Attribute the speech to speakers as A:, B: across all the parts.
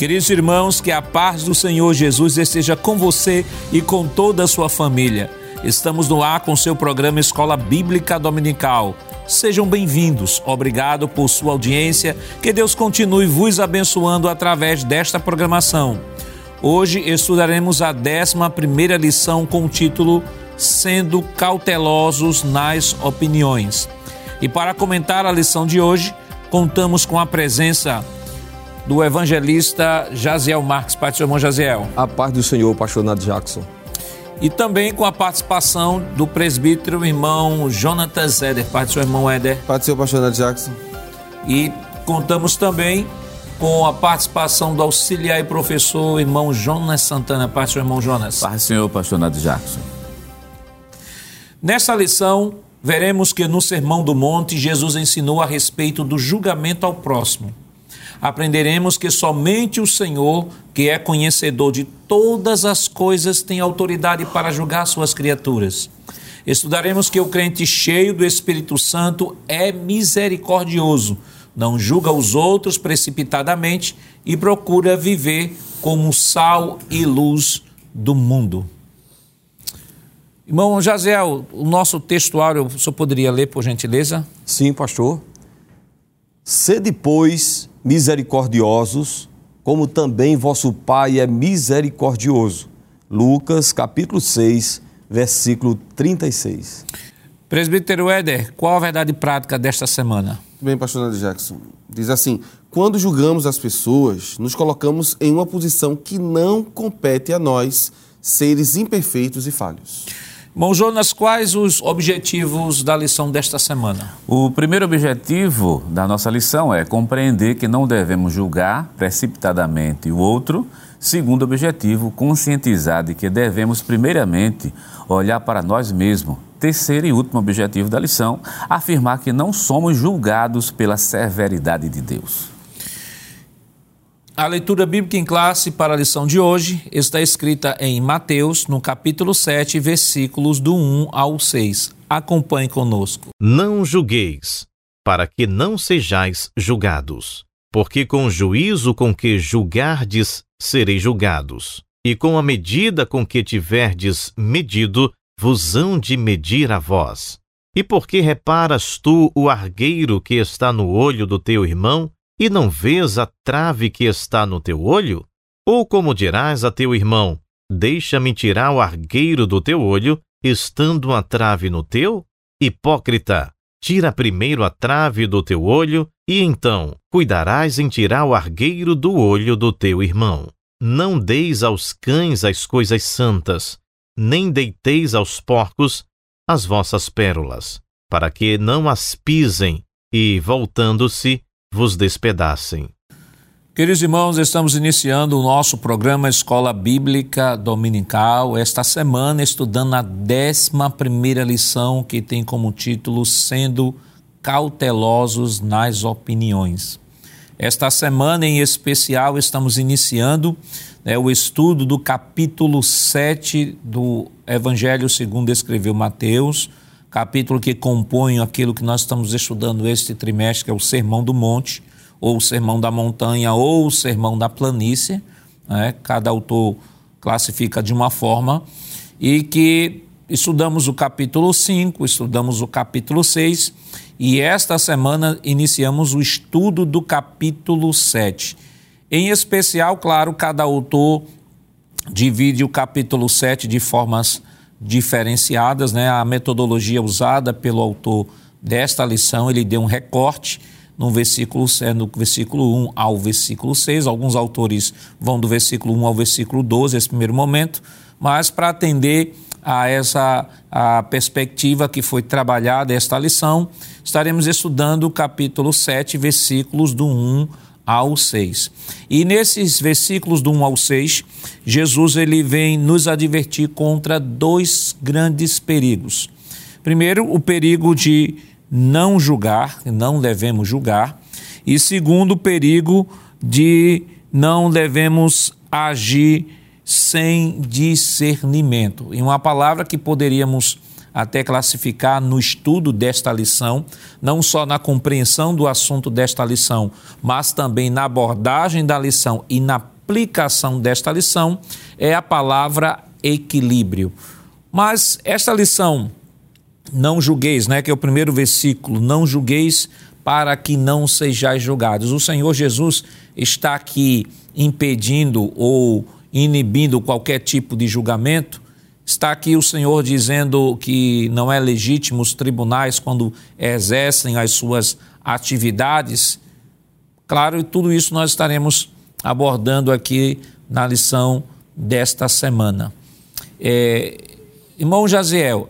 A: Queridos irmãos, que a paz do Senhor Jesus esteja com você e com toda a sua família. Estamos no ar com seu programa Escola Bíblica Dominical. Sejam bem-vindos. Obrigado por sua audiência. Que Deus continue vos abençoando através desta programação. Hoje estudaremos a 11 lição com o título Sendo cautelosos nas opiniões. E para comentar a lição de hoje, contamos com a presença do evangelista Jaziel Marques. Pai do seu irmão Jaziel.
B: A paz do Senhor, pastor Nath Jackson.
A: E também com a participação do presbítero irmão Jonatas Éder. Pai do seu irmão Éder.
B: Pai do seu pastor Nath Jackson.
A: E contamos também com a participação do auxiliar e professor irmão Jonas Santana. Pai do seu irmão Jonas.
C: Pai do Senhor, pastor Nath Jackson.
A: Nessa lição, veremos que no Sermão do Monte, Jesus ensinou a respeito do julgamento ao próximo aprenderemos que somente o Senhor, que é conhecedor de todas as coisas, tem autoridade para julgar suas criaturas. Estudaremos que o crente cheio do Espírito Santo é misericordioso, não julga os outros precipitadamente e procura viver como sal e luz do mundo. Irmão Jaziel, o nosso textuário, o senhor poderia ler, por gentileza?
B: Sim, pastor. Sede, pois, misericordiosos, como também vosso Pai é misericordioso. Lucas capítulo 6, versículo 36.
A: Presbítero Éder, qual a verdade prática desta semana?
B: Bem, pastor Nando Jackson, diz assim: quando julgamos as pessoas, nos colocamos em uma posição que não compete a nós, seres imperfeitos e falhos.
A: Bom, Jonas, quais os objetivos da lição desta semana?
C: O primeiro objetivo da nossa lição é compreender que não devemos julgar precipitadamente o outro. Segundo objetivo, conscientizar de que devemos, primeiramente, olhar para nós mesmos. Terceiro e último objetivo da lição, afirmar que não somos julgados pela severidade de Deus.
A: A leitura bíblica em classe para a lição de hoje está escrita em Mateus, no capítulo 7, versículos do 1 ao 6. Acompanhe conosco.
D: Não julgueis, para que não sejais julgados. Porque com o juízo com que julgardes, sereis julgados. E com a medida com que tiverdes medido, vos hão de medir a vós. E por que reparas tu o argueiro que está no olho do teu irmão, e não vês a trave que está no teu olho? Ou como dirás a teu irmão: Deixa-me tirar o argueiro do teu olho, estando a trave no teu? Hipócrita, tira primeiro a trave do teu olho, e então cuidarás em tirar o argueiro do olho do teu irmão. Não deis aos cães as coisas santas, nem deiteis aos porcos as vossas pérolas, para que não as pisem e, voltando-se, vos despedacem.
A: Queridos irmãos, estamos iniciando o nosso programa Escola Bíblica Dominical, esta semana estudando a 11 lição que tem como título Sendo Cautelosos nas Opiniões. Esta semana em especial estamos iniciando né, o estudo do capítulo 7 do Evangelho segundo escreveu Mateus, capítulo que compõe aquilo que nós estamos estudando este trimestre, que é o Sermão do Monte, ou o Sermão da Montanha, ou o Sermão da Planície. Né? Cada autor classifica de uma forma, e que estudamos o capítulo 5, estudamos o capítulo 6, e esta semana iniciamos o estudo do capítulo 7. Em especial, claro, cada autor divide o capítulo 7 de formas diferenciadas, né? A metodologia usada pelo autor desta lição, ele deu um recorte no versículo, no versículo 1 ao versículo 6. Alguns autores vão do versículo 1 ao versículo 12, esse primeiro momento, mas para atender a essa a perspectiva que foi trabalhada esta lição, estaremos estudando o capítulo 7, versículos do 1 ao 6. E nesses versículos do 1 ao 6, Jesus ele vem nos advertir contra dois grandes perigos. Primeiro, o perigo de não julgar, não devemos julgar, e segundo, o perigo de não devemos agir sem discernimento. Em uma palavra que poderíamos até classificar no estudo desta lição, não só na compreensão do assunto desta lição, mas também na abordagem da lição e na aplicação desta lição é a palavra equilíbrio. Mas esta lição, não julgueis, né, que é o primeiro versículo, não julgueis para que não sejais julgados. O Senhor Jesus está aqui impedindo ou inibindo qualquer tipo de julgamento. Está aqui o Senhor dizendo que não é legítimo os tribunais quando exercem as suas atividades. Claro, e tudo isso nós estaremos abordando aqui na lição desta semana. É, irmão Jaziel,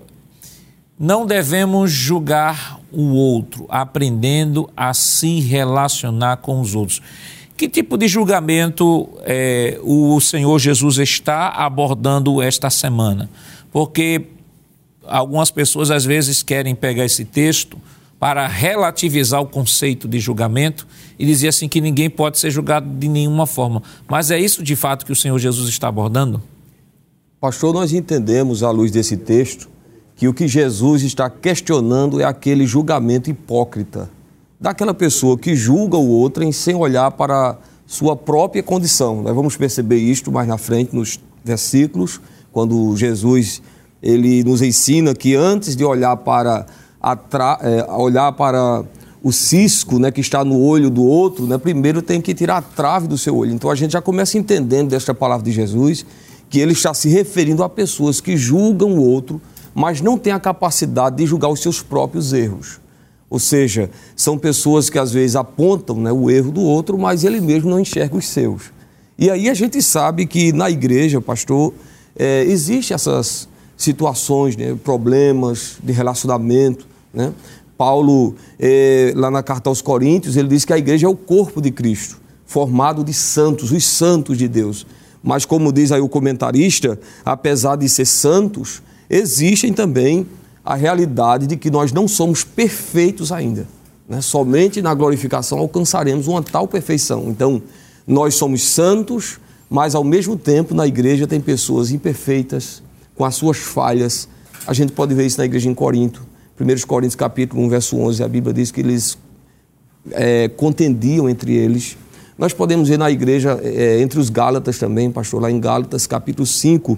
A: não devemos julgar o outro, aprendendo a se relacionar com os outros. Que tipo de julgamento é, o Senhor Jesus está abordando esta semana? Porque algumas pessoas às vezes querem pegar esse texto para relativizar o conceito de julgamento e dizer assim que ninguém pode ser julgado de nenhuma forma. Mas é isso de fato que o Senhor Jesus está abordando?
E: Pastor, nós entendemos à luz desse texto que o que Jesus está questionando é aquele julgamento hipócrita daquela pessoa que julga o outro sem olhar para sua própria condição. Nós vamos perceber isto mais na frente nos versículos, quando Jesus ele nos ensina que antes de olhar para é, olhar para o cisco né, que está no olho do outro, né, primeiro tem que tirar a trave do seu olho. Então a gente já começa entendendo desta palavra de Jesus que ele está se referindo a pessoas que julgam o outro, mas não têm a capacidade de julgar os seus próprios erros. Ou seja, são pessoas que às vezes apontam né, o erro do outro, mas ele mesmo não enxerga os seus. E aí a gente sabe que na igreja, pastor, é, existem essas situações, né, problemas de relacionamento. Né? Paulo, é, lá na carta aos Coríntios, ele diz que a igreja é o corpo de Cristo, formado de santos, os santos de Deus. Mas, como diz aí o comentarista, apesar de ser santos, existem também a realidade de que nós não somos perfeitos ainda. Né? Somente na glorificação alcançaremos uma tal perfeição. Então, nós somos santos, mas ao mesmo tempo na igreja tem pessoas imperfeitas, com as suas falhas. A gente pode ver isso na igreja em Corinto. 1 Coríntios capítulo 1, verso 11, a Bíblia diz que eles é, contendiam entre eles. Nós podemos ver na igreja, é, entre os Gálatas também, pastor, lá em Gálatas capítulo 5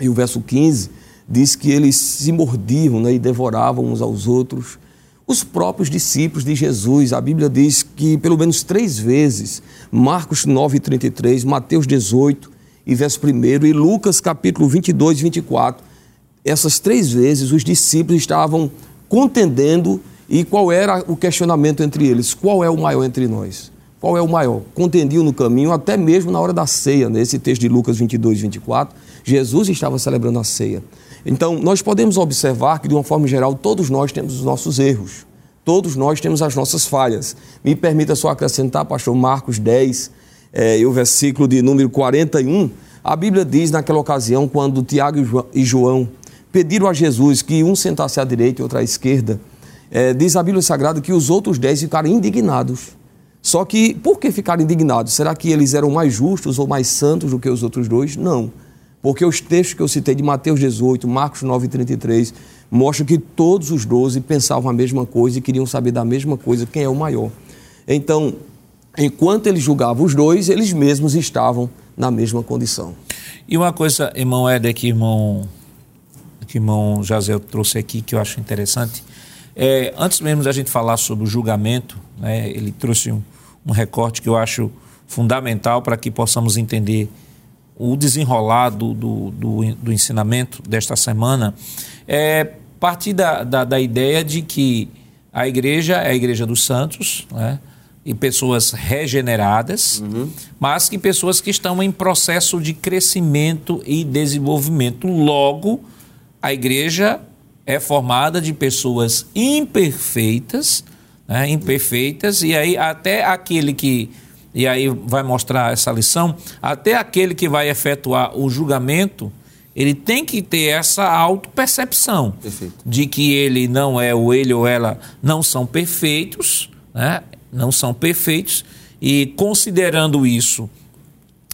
E: e o verso 15, diz que eles se mordiam né, e devoravam uns aos outros. Os próprios discípulos de Jesus, a Bíblia diz que pelo menos três vezes, Marcos 9, 33, Mateus 18 e verso 1 e Lucas capítulo 22 e 24, essas três vezes os discípulos estavam contendendo e qual era o questionamento entre eles? Qual é o maior entre nós? Qual é o maior? Contendiam no caminho, até mesmo na hora da ceia, nesse texto de Lucas 22 e 24, Jesus estava celebrando a ceia. Então, nós podemos observar que, de uma forma geral, todos nós temos os nossos erros. Todos nós temos as nossas falhas. Me permita só acrescentar, pastor Marcos 10, é, e o versículo de número 41. A Bíblia diz, naquela ocasião, quando Tiago e João pediram a Jesus que um sentasse à direita e outro à esquerda, é, diz a Bíblia Sagrada que os outros dez ficaram indignados. Só que, por que ficaram indignados? Será que eles eram mais justos ou mais santos do que os outros dois? Não. Porque os textos que eu citei de Mateus 18, Marcos 9 e 33 mostram que todos os doze pensavam a mesma coisa e queriam saber da mesma coisa quem é o maior. Então, enquanto eles julgavam os dois, eles mesmos estavam na mesma condição.
A: E uma coisa, irmão Éder, que irmão, que irmão Jazel trouxe aqui, que eu acho interessante, é, antes mesmo da gente falar sobre o julgamento, né, ele trouxe um, um recorte que eu acho fundamental para que possamos entender o desenrolar do, do, do, do ensinamento desta semana é partir da, da, da, ideia de que a igreja é a igreja dos santos, né? e pessoas regeneradas, uhum. mas que pessoas que estão em processo de crescimento e desenvolvimento. Logo, a igreja é formada de pessoas imperfeitas, né? imperfeitas, e aí até aquele que e aí vai mostrar essa lição, até aquele que vai efetuar o julgamento, ele tem que ter essa autopercepção de que ele não é, ou ele ou ela não são perfeitos, né? não são perfeitos, e considerando isso,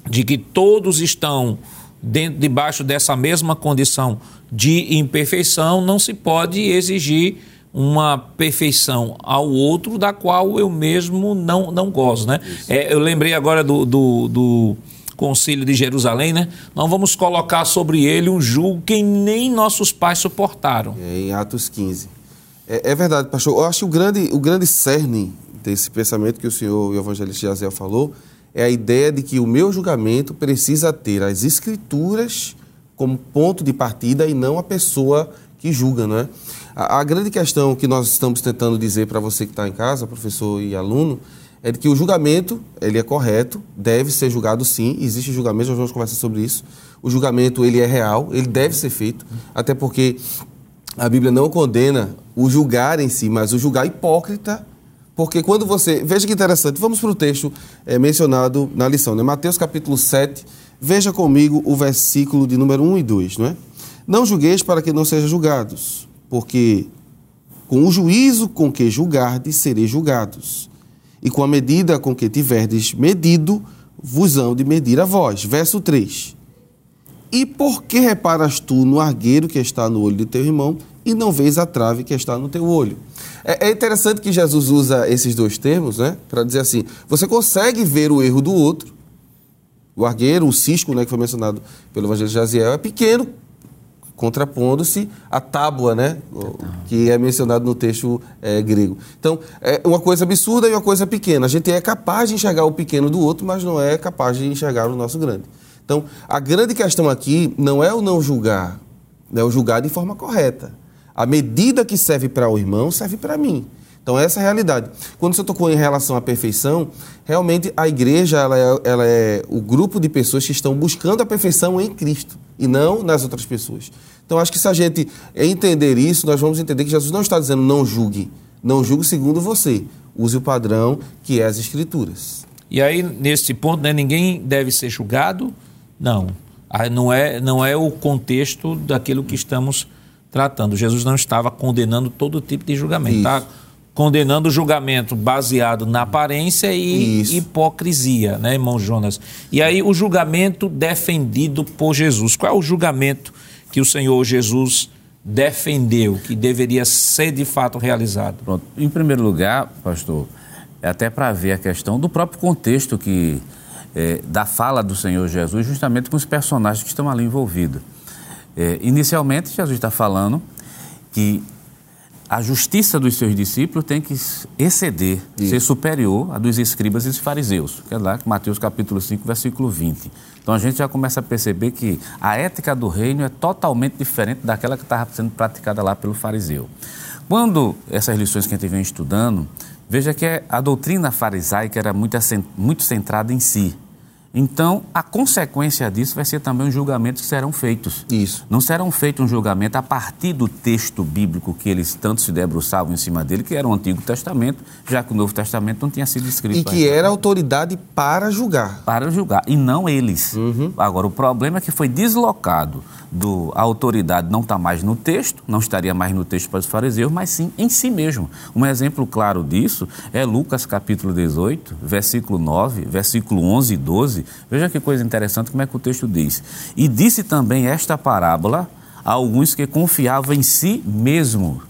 A: de que todos estão dentro, debaixo dessa mesma condição de imperfeição, não se pode exigir uma perfeição ao outro da qual eu mesmo não, não gozo, né? É, eu lembrei agora do, do, do, concílio de Jerusalém, né? Não vamos colocar sobre ele um julgo que nem nossos pais suportaram.
B: É, em Atos 15. É, é, verdade, pastor. Eu acho que o grande, o grande cerne desse pensamento que o senhor, o evangelista Jaziel falou, é a ideia de que o meu julgamento precisa ter as escrituras como ponto de partida e não a pessoa que julga, não é? A, a grande questão que nós estamos tentando dizer para você que está em casa, professor e aluno, é de que o julgamento, ele é correto, deve ser julgado sim, existe julgamento, nós vamos conversar sobre isso. O julgamento, ele é real, ele deve ser feito, até porque a Bíblia não condena o julgar em si, mas o julgar hipócrita, porque quando você... Veja que interessante, vamos para o texto é, mencionado na lição, né? Mateus capítulo 7, veja comigo o versículo de número 1 e 2, não é? Não julgueis para que não sejam julgados, porque com o juízo com que julgardes, sereis julgados e com a medida com que tiverdes medido, vos hão de medir a vós. Verso 3. E por que reparas tu no argueiro que está no olho de teu irmão e não vês a trave que está no teu olho? É, é interessante que Jesus usa esses dois termos, né? Para dizer assim: você consegue ver o erro do outro. O argueiro, o cisco, né, que foi mencionado pelo evangelho de Jaziel, é pequeno contrapondo-se à tábua, né? que é mencionado no texto é, grego. Então, é uma coisa absurda e uma coisa pequena. A gente é capaz de enxergar o pequeno do outro, mas não é capaz de enxergar o nosso grande. Então, a grande questão aqui não é o não julgar, é o julgar de forma correta. A medida que serve para o irmão serve para mim. Então, essa é a realidade. Quando você tocou em relação à perfeição, realmente a igreja ela é, ela é o grupo de pessoas que estão buscando a perfeição em Cristo e não nas outras pessoas. Então, acho que se a gente entender isso, nós vamos entender que Jesus não está dizendo não julgue. Não julgue segundo você. Use o padrão que é as Escrituras.
A: E aí, nesse ponto, né, ninguém deve ser julgado? Não. Não é, não é o contexto daquilo que estamos tratando. Jesus não estava condenando todo tipo de julgamento. Está condenando o julgamento baseado na aparência e Isso. hipocrisia, né, irmão Jonas? E aí o julgamento defendido por Jesus. Qual é o julgamento que o Senhor Jesus defendeu, que deveria ser de fato realizado?
C: Pronto. Em primeiro lugar, pastor, é até para ver a questão do próprio contexto que é, da fala do Senhor Jesus, justamente com os personagens que estão ali envolvidos. É, inicialmente, Jesus está falando que a justiça dos seus discípulos tem que exceder, Isso. ser superior à dos escribas e dos fariseus, que é lá Mateus capítulo 5, versículo 20. Então a gente já começa a perceber que a ética do reino é totalmente diferente daquela que estava sendo praticada lá pelo fariseu. Quando essas lições que a gente vem estudando, veja que a doutrina farisaica era muito, muito centrada em si. Então, a consequência disso vai ser também os julgamentos que serão feitos.
B: Isso.
C: Não serão feitos um julgamento a partir do texto bíblico que eles tanto se debruçavam em cima dele, que era o Antigo Testamento, já que o Novo Testamento não tinha sido escrito.
B: E que era autoridade para julgar.
C: Para julgar, e não eles. Uhum. Agora, o problema é que foi deslocado do, a autoridade não está mais no texto, não estaria mais no texto para os fariseus, mas sim em si mesmo. Um exemplo claro disso é Lucas capítulo 18, versículo 9, versículo 11 e 12. Veja que coisa interessante como é que o texto diz. E disse também esta parábola a alguns que confiavam em si mesmo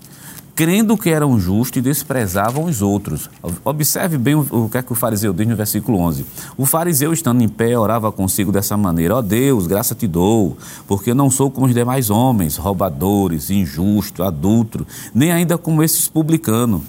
C: crendo que eram justos e desprezavam os outros. Observe bem o, que é que o fariseu diz no versículo 11. O fariseu, estando em pé, orava consigo dessa maneira: Ó oh Deus, graça te dou, porque não sou como os demais homens, roubadores, injustos, adultos, nem ainda como esses publicanos.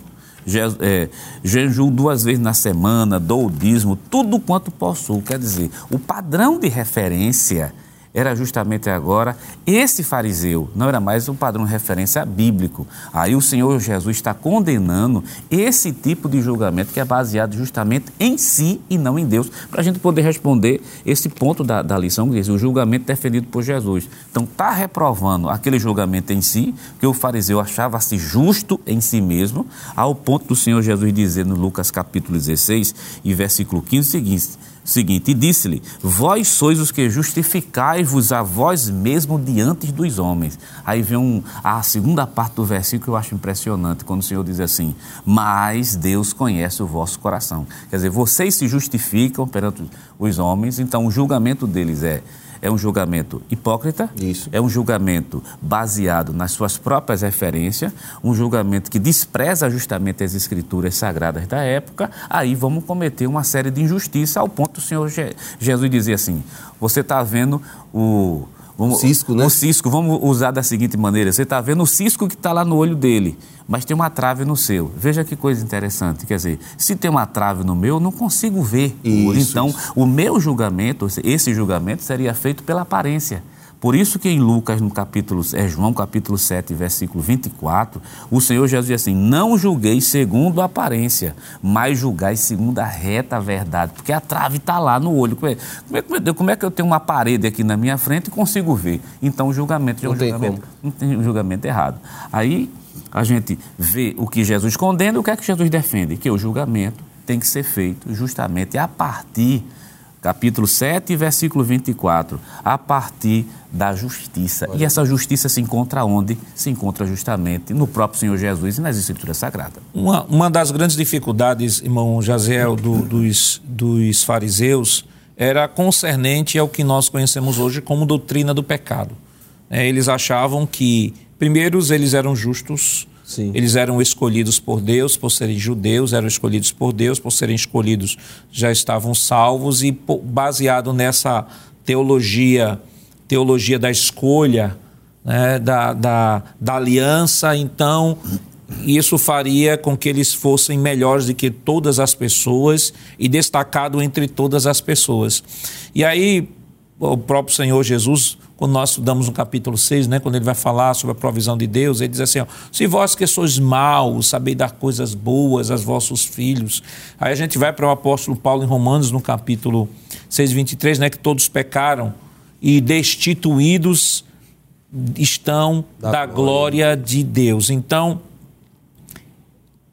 C: Je, é, jejuo duas vezes na semana, dou o dízimo, tudo quanto possuo. Quer dizer, o padrão de referência era justamente agora esse fariseu, não era mais um padrão de referência bíblico. Aí o Senhor Jesus está condenando esse tipo de julgamento que é baseado justamente em si e não em Deus, para a gente poder responder esse ponto da, da lição que diz o julgamento defendido por Jesus. Então está reprovando aquele julgamento em si, que o fariseu achava-se justo em si mesmo, ao ponto do Senhor Jesus dizer no Lucas capítulo 16 e versículo 15 o seguinte seguinte: E disse-lhe: Vós sois os que justificai-vos a vós mesmo diante dos homens. Aí vem um, a segunda parte do versículo que eu acho impressionante, quando o Senhor diz assim: Mas Deus conhece o vosso coração. Quer dizer, vocês se justificam perante os homens, então o julgamento deles é é um julgamento hipócrita,
B: Isso.
C: é um julgamento baseado nas suas próprias referências, um julgamento que despreza justamente as escrituras sagradas da época, aí vamos cometer uma série de injustiças ao ponto do Senhor Je- Jesus dizer assim: você está vendo o. Vamos,
B: O cisco, né?
C: O cisco, vamos usar da seguinte maneira: você está vendo o cisco que está lá no olho dele, mas tem uma trave no seu. Veja que coisa interessante. Quer dizer, se tem uma trave no meu, eu não consigo ver.
B: Isso,
C: então,
B: isso.
C: o meu julgamento, esse julgamento seria feito pela aparência. Por isso que em Lucas, no capítulo, é João capítulo 7, versículo 24, o Senhor Jesus diz assim, não julgueis segundo a aparência, mas julgai segundo a reta verdade, porque a trave está lá no olho. Como é, como, é, Deus, como é que eu tenho uma parede aqui na minha frente e consigo ver? Então o julgamento é um julgamento, não tem um julgamento errado. Aí a gente vê o que Jesus condena e o que é que Jesus defende? Que o julgamento tem que ser feito justamente a partir, capítulo 7, versículo 24, a partir da justiça. E essa justiça se encontra onde? Se encontra justamente no próprio Senhor Jesus e nas Escrituras Sagradas.
A: Uma, uma das grandes dificuldades, irmão Jaziel, do- dos, dos fariseus era concernente ao que nós conhecemos hoje como doutrina do pecado. É, eles achavam que, primeiro, eles eram justos,
E: Sim.
A: eles eram escolhidos por Deus, por serem judeus, eram escolhidos por Deus, por serem escolhidos já estavam salvos e baseado nessa teologia, teologia da escolha, né, da, da, da aliança, então isso faria com que eles fossem melhores do que todas as pessoas e destacado entre todas as pessoas. E aí o próprio Senhor Jesus, quando nós estudamos no capítulo 6, né, quando ele vai falar sobre a provisão de Deus, ele diz assim: ó, se vós que sois maus, sabeis dar coisas boas aos vossos filhos. Aí a gente vai para o apóstolo Paulo em Romanos, no capítulo 6, 23, né, que todos pecaram e destituídos estão da,
E: Da
A: glória de Deus. Então,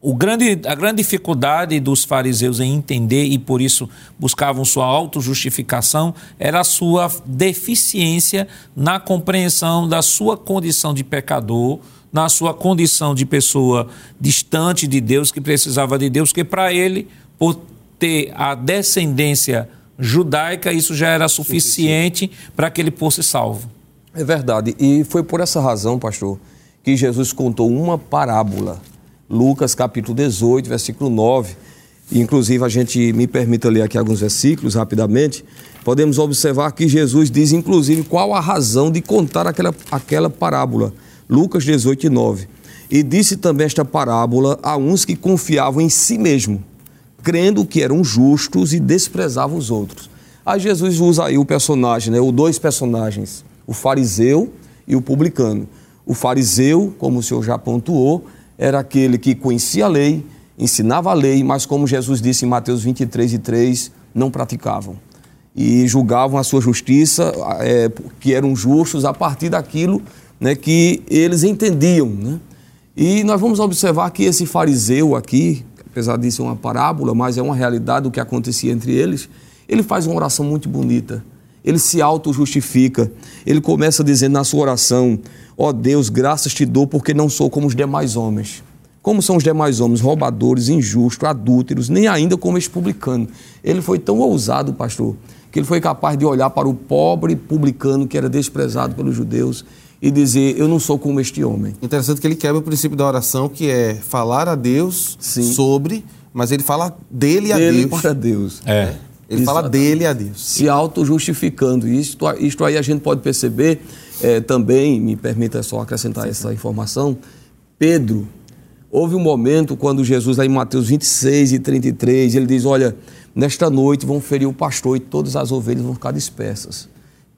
A: o grande, a grande dificuldade dos fariseus em entender e por isso buscavam sua autojustificação era a sua deficiência na compreensão da sua condição de pecador, na sua condição de pessoa distante de Deus, que precisava de Deus, que para ele, por ter a descendência judaica, isso já era suficiente para que ele fosse salvo.
E: É verdade. E foi por essa razão, pastor, que Jesus contou uma parábola. Lucas capítulo 18, versículo 9. E, Inclusive, a gente me permita ler aqui alguns versículos rapidamente. Podemos observar que Jesus diz, inclusive, qual a razão de contar aquela, aquela parábola. Lucas 18, 9. E disse também esta parábola a uns que confiavam em si mesmo, crendo que eram justos e desprezavam os outros. Aí Jesus usa aí o personagem, né, os dois personagens, o fariseu e o publicano. O fariseu, como o senhor já pontuou, era aquele que conhecia a lei, ensinava a lei, mas como Jesus disse em Mateus 23 e 3, não praticavam. E julgavam a sua justiça, é, que eram justos a partir daquilo né, que eles entendiam. Né? E nós vamos observar que esse fariseu aqui, apesar de ser uma parábola, mas é uma realidade do que acontecia entre eles, ele faz uma oração muito bonita. Ele se auto-justifica. Ele começa dizendo na sua oração: Ó oh Deus, graças te dou porque não sou como os demais homens. Como são os demais homens? Roubadores, injustos, adúlteros, nem ainda como este publicano. Ele foi tão ousado, pastor, que ele foi capaz de olhar para o pobre publicano que era desprezado pelos judeus e dizer: Eu não sou como este homem.
B: Interessante que ele quebra o princípio da oração, que é falar a Deus
E: Sim.
B: sobre, mas ele fala dele a
E: Dele
B: Deus.
E: para Deus.
A: É.
B: Ele fala
E: Exatamente.
B: dele a Deus.
E: se auto-justificando. Isto, isto aí a gente pode perceber eh, também, me permita só acrescentar essa informação, Pedro, houve um momento quando Jesus, lá em Mateus 26 e 33, ele diz, olha, nesta noite vão ferir o pastor e todas as ovelhas vão ficar dispersas.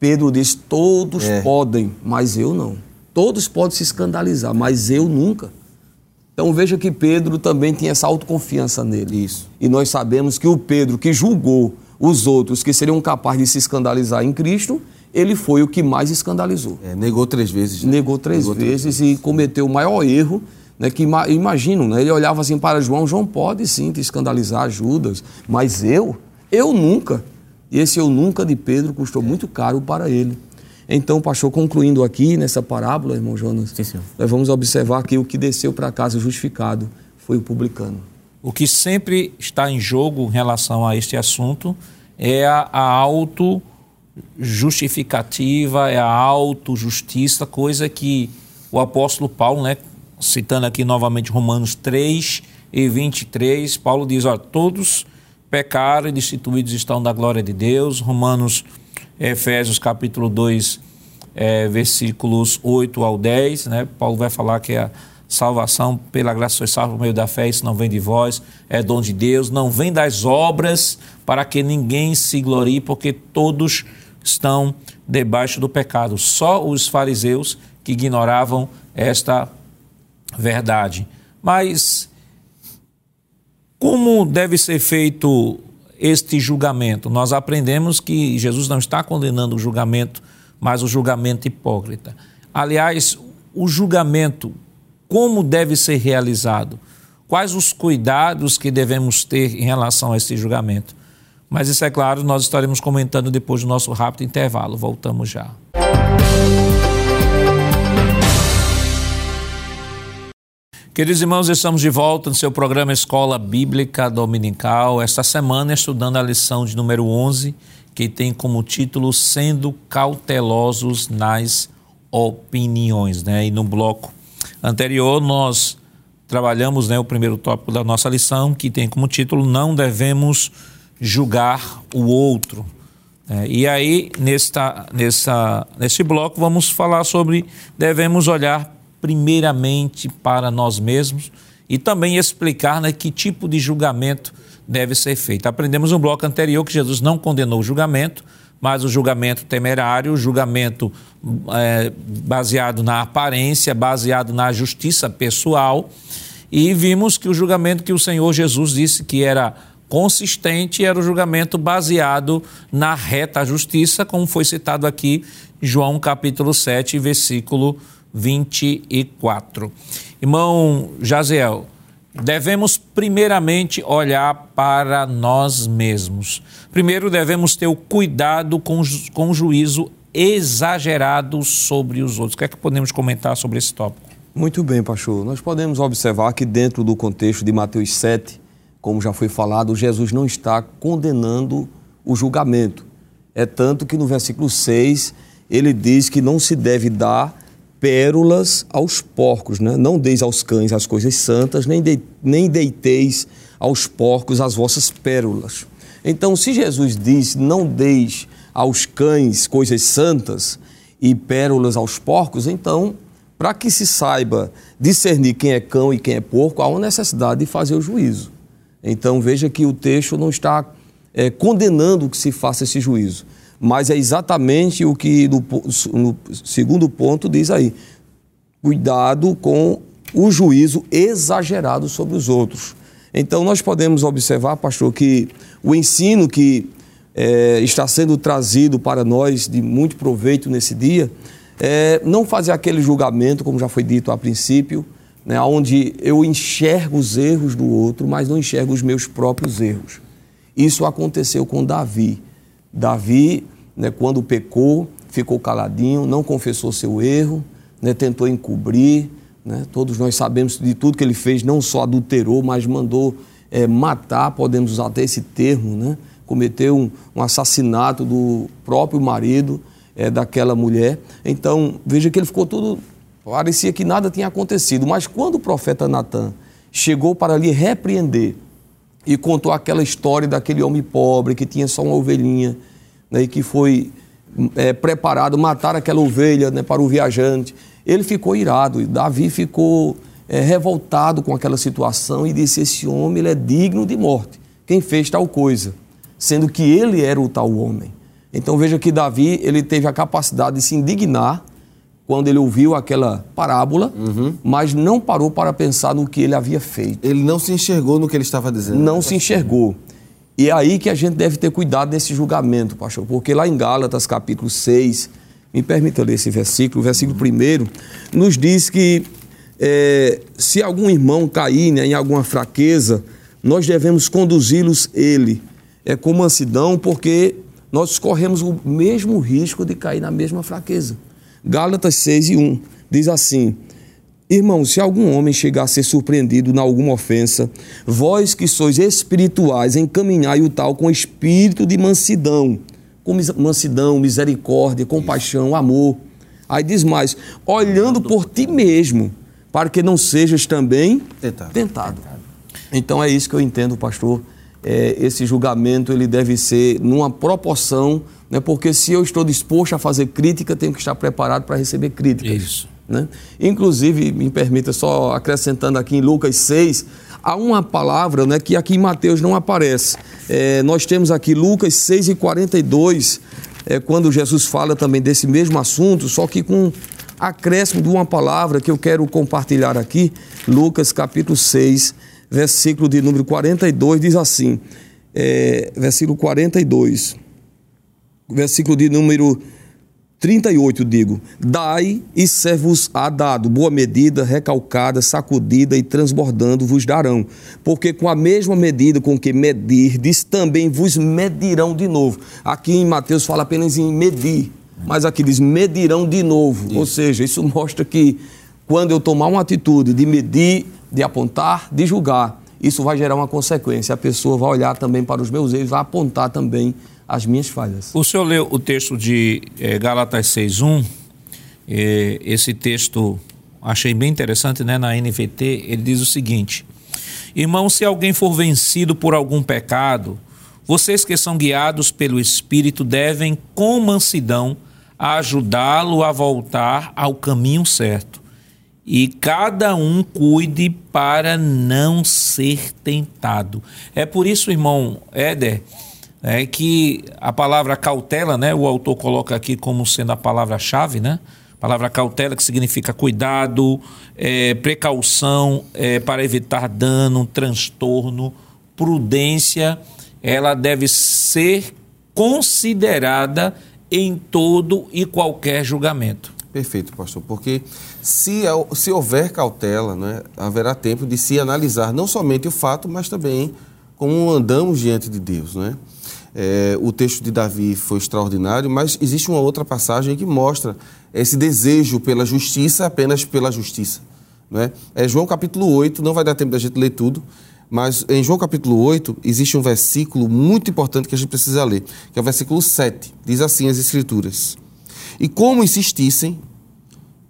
E: Pedro diz, todos
B: É.
E: podem, mas eu não. Todos podem se escandalizar, mas eu nunca. Então veja que Pedro também tinha essa autoconfiança nele.
B: Isso.
E: E nós sabemos que o Pedro que julgou os outros que seriam capazes de se escandalizar em Cristo, ele foi o que mais escandalizou.
B: É, negou três vezes. né?
E: Negou três vezes e cometeu o maior erro. Né, que ima- imagino, né, ele olhava assim para João, João pode sim te escandalizar, Judas, mas eu, eu nunca. E esse eu nunca de Pedro custou muito caro para ele. Então, pastor, concluindo aqui nessa parábola, irmão Jonas,
C: Sim,
E: nós vamos observar que o que desceu para casa justificado foi o publicano.
A: O que sempre está em jogo em relação a este assunto é a, a auto justificativa, é a autojustiça, coisa que o apóstolo Paulo, né, citando aqui novamente Romanos 3 e 23, Paulo diz: ó, todos pecaram e destituídos estão da glória de Deus. Romanos, Efésios capítulo 2, é, versículos 8 ao 10, né? Paulo vai falar que a salvação pela graça foi salvo por meio da fé, isso não vem de vós, é dom de Deus, não vem das obras para que ninguém se glorie, porque todos estão debaixo do pecado. Só os fariseus que ignoravam esta verdade. Mas como deve ser feito este julgamento? Nós aprendemos que Jesus não está condenando o julgamento, mas o julgamento hipócrita. Aliás, o julgamento, como deve ser realizado? Quais os cuidados que devemos ter em relação a este julgamento? Mas isso é claro, nós estaremos comentando depois do nosso rápido intervalo. Voltamos já. Queridos irmãos, estamos de volta no seu programa Escola Bíblica Dominical. Esta semana estudando a lição de número 11, que tem como título Sendo Cautelosos nas Opiniões. Né? E no bloco anterior nós trabalhamos né, o primeiro tópico da nossa lição, que tem como título Não Devemos Julgar o Outro. É, e aí, nesta, nessa, nesse bloco, vamos falar sobre devemos olhar primeiramente para nós mesmos e também explicar né, que tipo de julgamento deve ser feito. Aprendemos no bloco anterior que Jesus não condenou o julgamento, mas o julgamento temerário, o julgamento é, baseado na aparência, baseado na justiça pessoal. E vimos que o julgamento que o Senhor Jesus disse que era consistente era o julgamento baseado na reta justiça, como foi citado aqui, João capítulo 7, versículo 24. Irmão Jaziel, devemos primeiramente olhar para nós mesmos. Primeiro, devemos ter o cuidado com, com o juízo exagerado sobre os outros. O que é que podemos comentar sobre esse tópico?
E: Muito bem, pastor. Nós podemos observar que dentro do contexto de Mateus 7, como já foi falado, Jesus não está condenando o julgamento. É tanto que no versículo 6 ele diz que não se deve dar pérolas aos porcos, né? não deis aos cães as coisas santas, nem, de, nem deiteis aos porcos as vossas pérolas. Então, se Jesus diz não deis aos cães coisas santas e pérolas aos porcos, então, para que se saiba discernir quem é cão e quem é porco, há uma necessidade de fazer o juízo. Então, veja que o texto não está é, condenando que se faça esse juízo mas é exatamente o que no, no segundo ponto diz aí. Cuidado com o juízo exagerado sobre os outros. Então, nós podemos observar, pastor, que o ensino que é, está sendo trazido para nós de muito proveito nesse dia é não fazer aquele julgamento, como já foi dito a princípio, né, onde eu enxergo os erros do outro, mas não enxergo os meus próprios erros. Isso aconteceu com Davi. Davi né, quando pecou, ficou caladinho, não confessou seu erro, né, tentou encobrir. Né, todos nós sabemos de tudo que ele fez, não só adulterou, mas mandou é, matar, podemos usar até esse termo, né, cometeu um, um assassinato do próprio marido é, daquela mulher. Então, veja que ele ficou tudo. Parecia que nada tinha acontecido, mas quando o profeta Natan chegou para lhe repreender e contou aquela história daquele homem pobre que tinha só uma ovelhinha né, e que foi é, preparado matar aquela ovelha né, para o viajante. Ele ficou irado e Davi ficou é, revoltado com aquela situação e disse: Esse homem ele é digno de morte. Quem fez tal coisa? Sendo que ele era o tal homem. Então veja que Davi ele teve a capacidade de se indignar quando ele ouviu aquela parábola, uhum. mas não parou para pensar no que ele havia feito.
B: Ele não se enxergou no que ele estava dizendo.
E: Não se enxergou. E é aí que a gente deve ter cuidado nesse julgamento, pastor, porque lá em Gálatas, capítulo 6, me permita ler esse versículo, o versículo 1 nos diz que é, se algum irmão cair né, em alguma fraqueza, nós devemos conduzi-los ele é, com mansidão, porque nós corremos o mesmo risco de cair na mesma fraqueza. Gálatas 6 e 1 diz assim: Irmãos, se algum homem chegar a ser surpreendido em alguma ofensa, vós que sois espirituais, encaminhai o tal com espírito de mansidão, com mansidão, misericórdia, compaixão, amor. Aí diz mais: olhando por ti mesmo, para que não sejas também tentado. tentado. Então é isso que eu entendo, pastor. É, esse julgamento ele deve ser numa proporção, né, porque se eu estou disposto a fazer crítica, tenho que estar preparado para receber críticas.
A: Isso.
E: Né? Inclusive, me permita só acrescentando aqui em Lucas 6, há uma palavra né, que aqui em Mateus não aparece. É, nós temos aqui Lucas 6 e 42, é, quando Jesus fala também desse mesmo assunto, só que com acréscimo de uma palavra que eu quero compartilhar aqui. Lucas capítulo 6, versículo de número 42, diz assim: é, versículo 42, versículo de número 38, digo: Dai e ser-vos-á dado, boa medida, recalcada, sacudida e transbordando vos darão. Porque com a mesma medida com que medirdes, também vos medirão de novo. Aqui em Mateus fala apenas em medir, mas aqui diz medirão de novo. Isso. Ou seja, isso mostra que quando eu tomar uma atitude de medir, de apontar, de julgar, isso vai gerar uma consequência. A pessoa vai olhar também para os meus erros, vai apontar também as minhas falhas.
A: O senhor leu o texto de é, Galatas 6.1, é, esse texto achei bem interessante, né, na NVT, ele diz o seguinte, Irmão, se alguém for vencido por algum pecado, vocês que são guiados pelo Espírito devem, com mansidão, ajudá-lo a voltar ao caminho certo. E cada um cuide para não ser tentado. É por isso, irmão Éder, é que a palavra cautela, né, o autor coloca aqui como sendo a palavra-chave, né? Palavra cautela que significa cuidado, é, precaução é, para evitar dano, transtorno, prudência, ela deve ser considerada em todo e qualquer julgamento.
B: Perfeito, pastor, porque se, se houver cautela, né, haverá tempo de se analisar não somente o fato, mas também como andamos diante de Deus, né? É, o texto de Davi foi extraordinário, mas existe uma outra passagem que mostra esse desejo pela justiça apenas pela justiça. Não é? é João capítulo 8, não vai dar tempo da gente ler tudo, mas em João capítulo 8 existe um versículo muito importante que a gente precisa ler, que é o versículo 7. Diz assim as Escrituras: E como insistissem,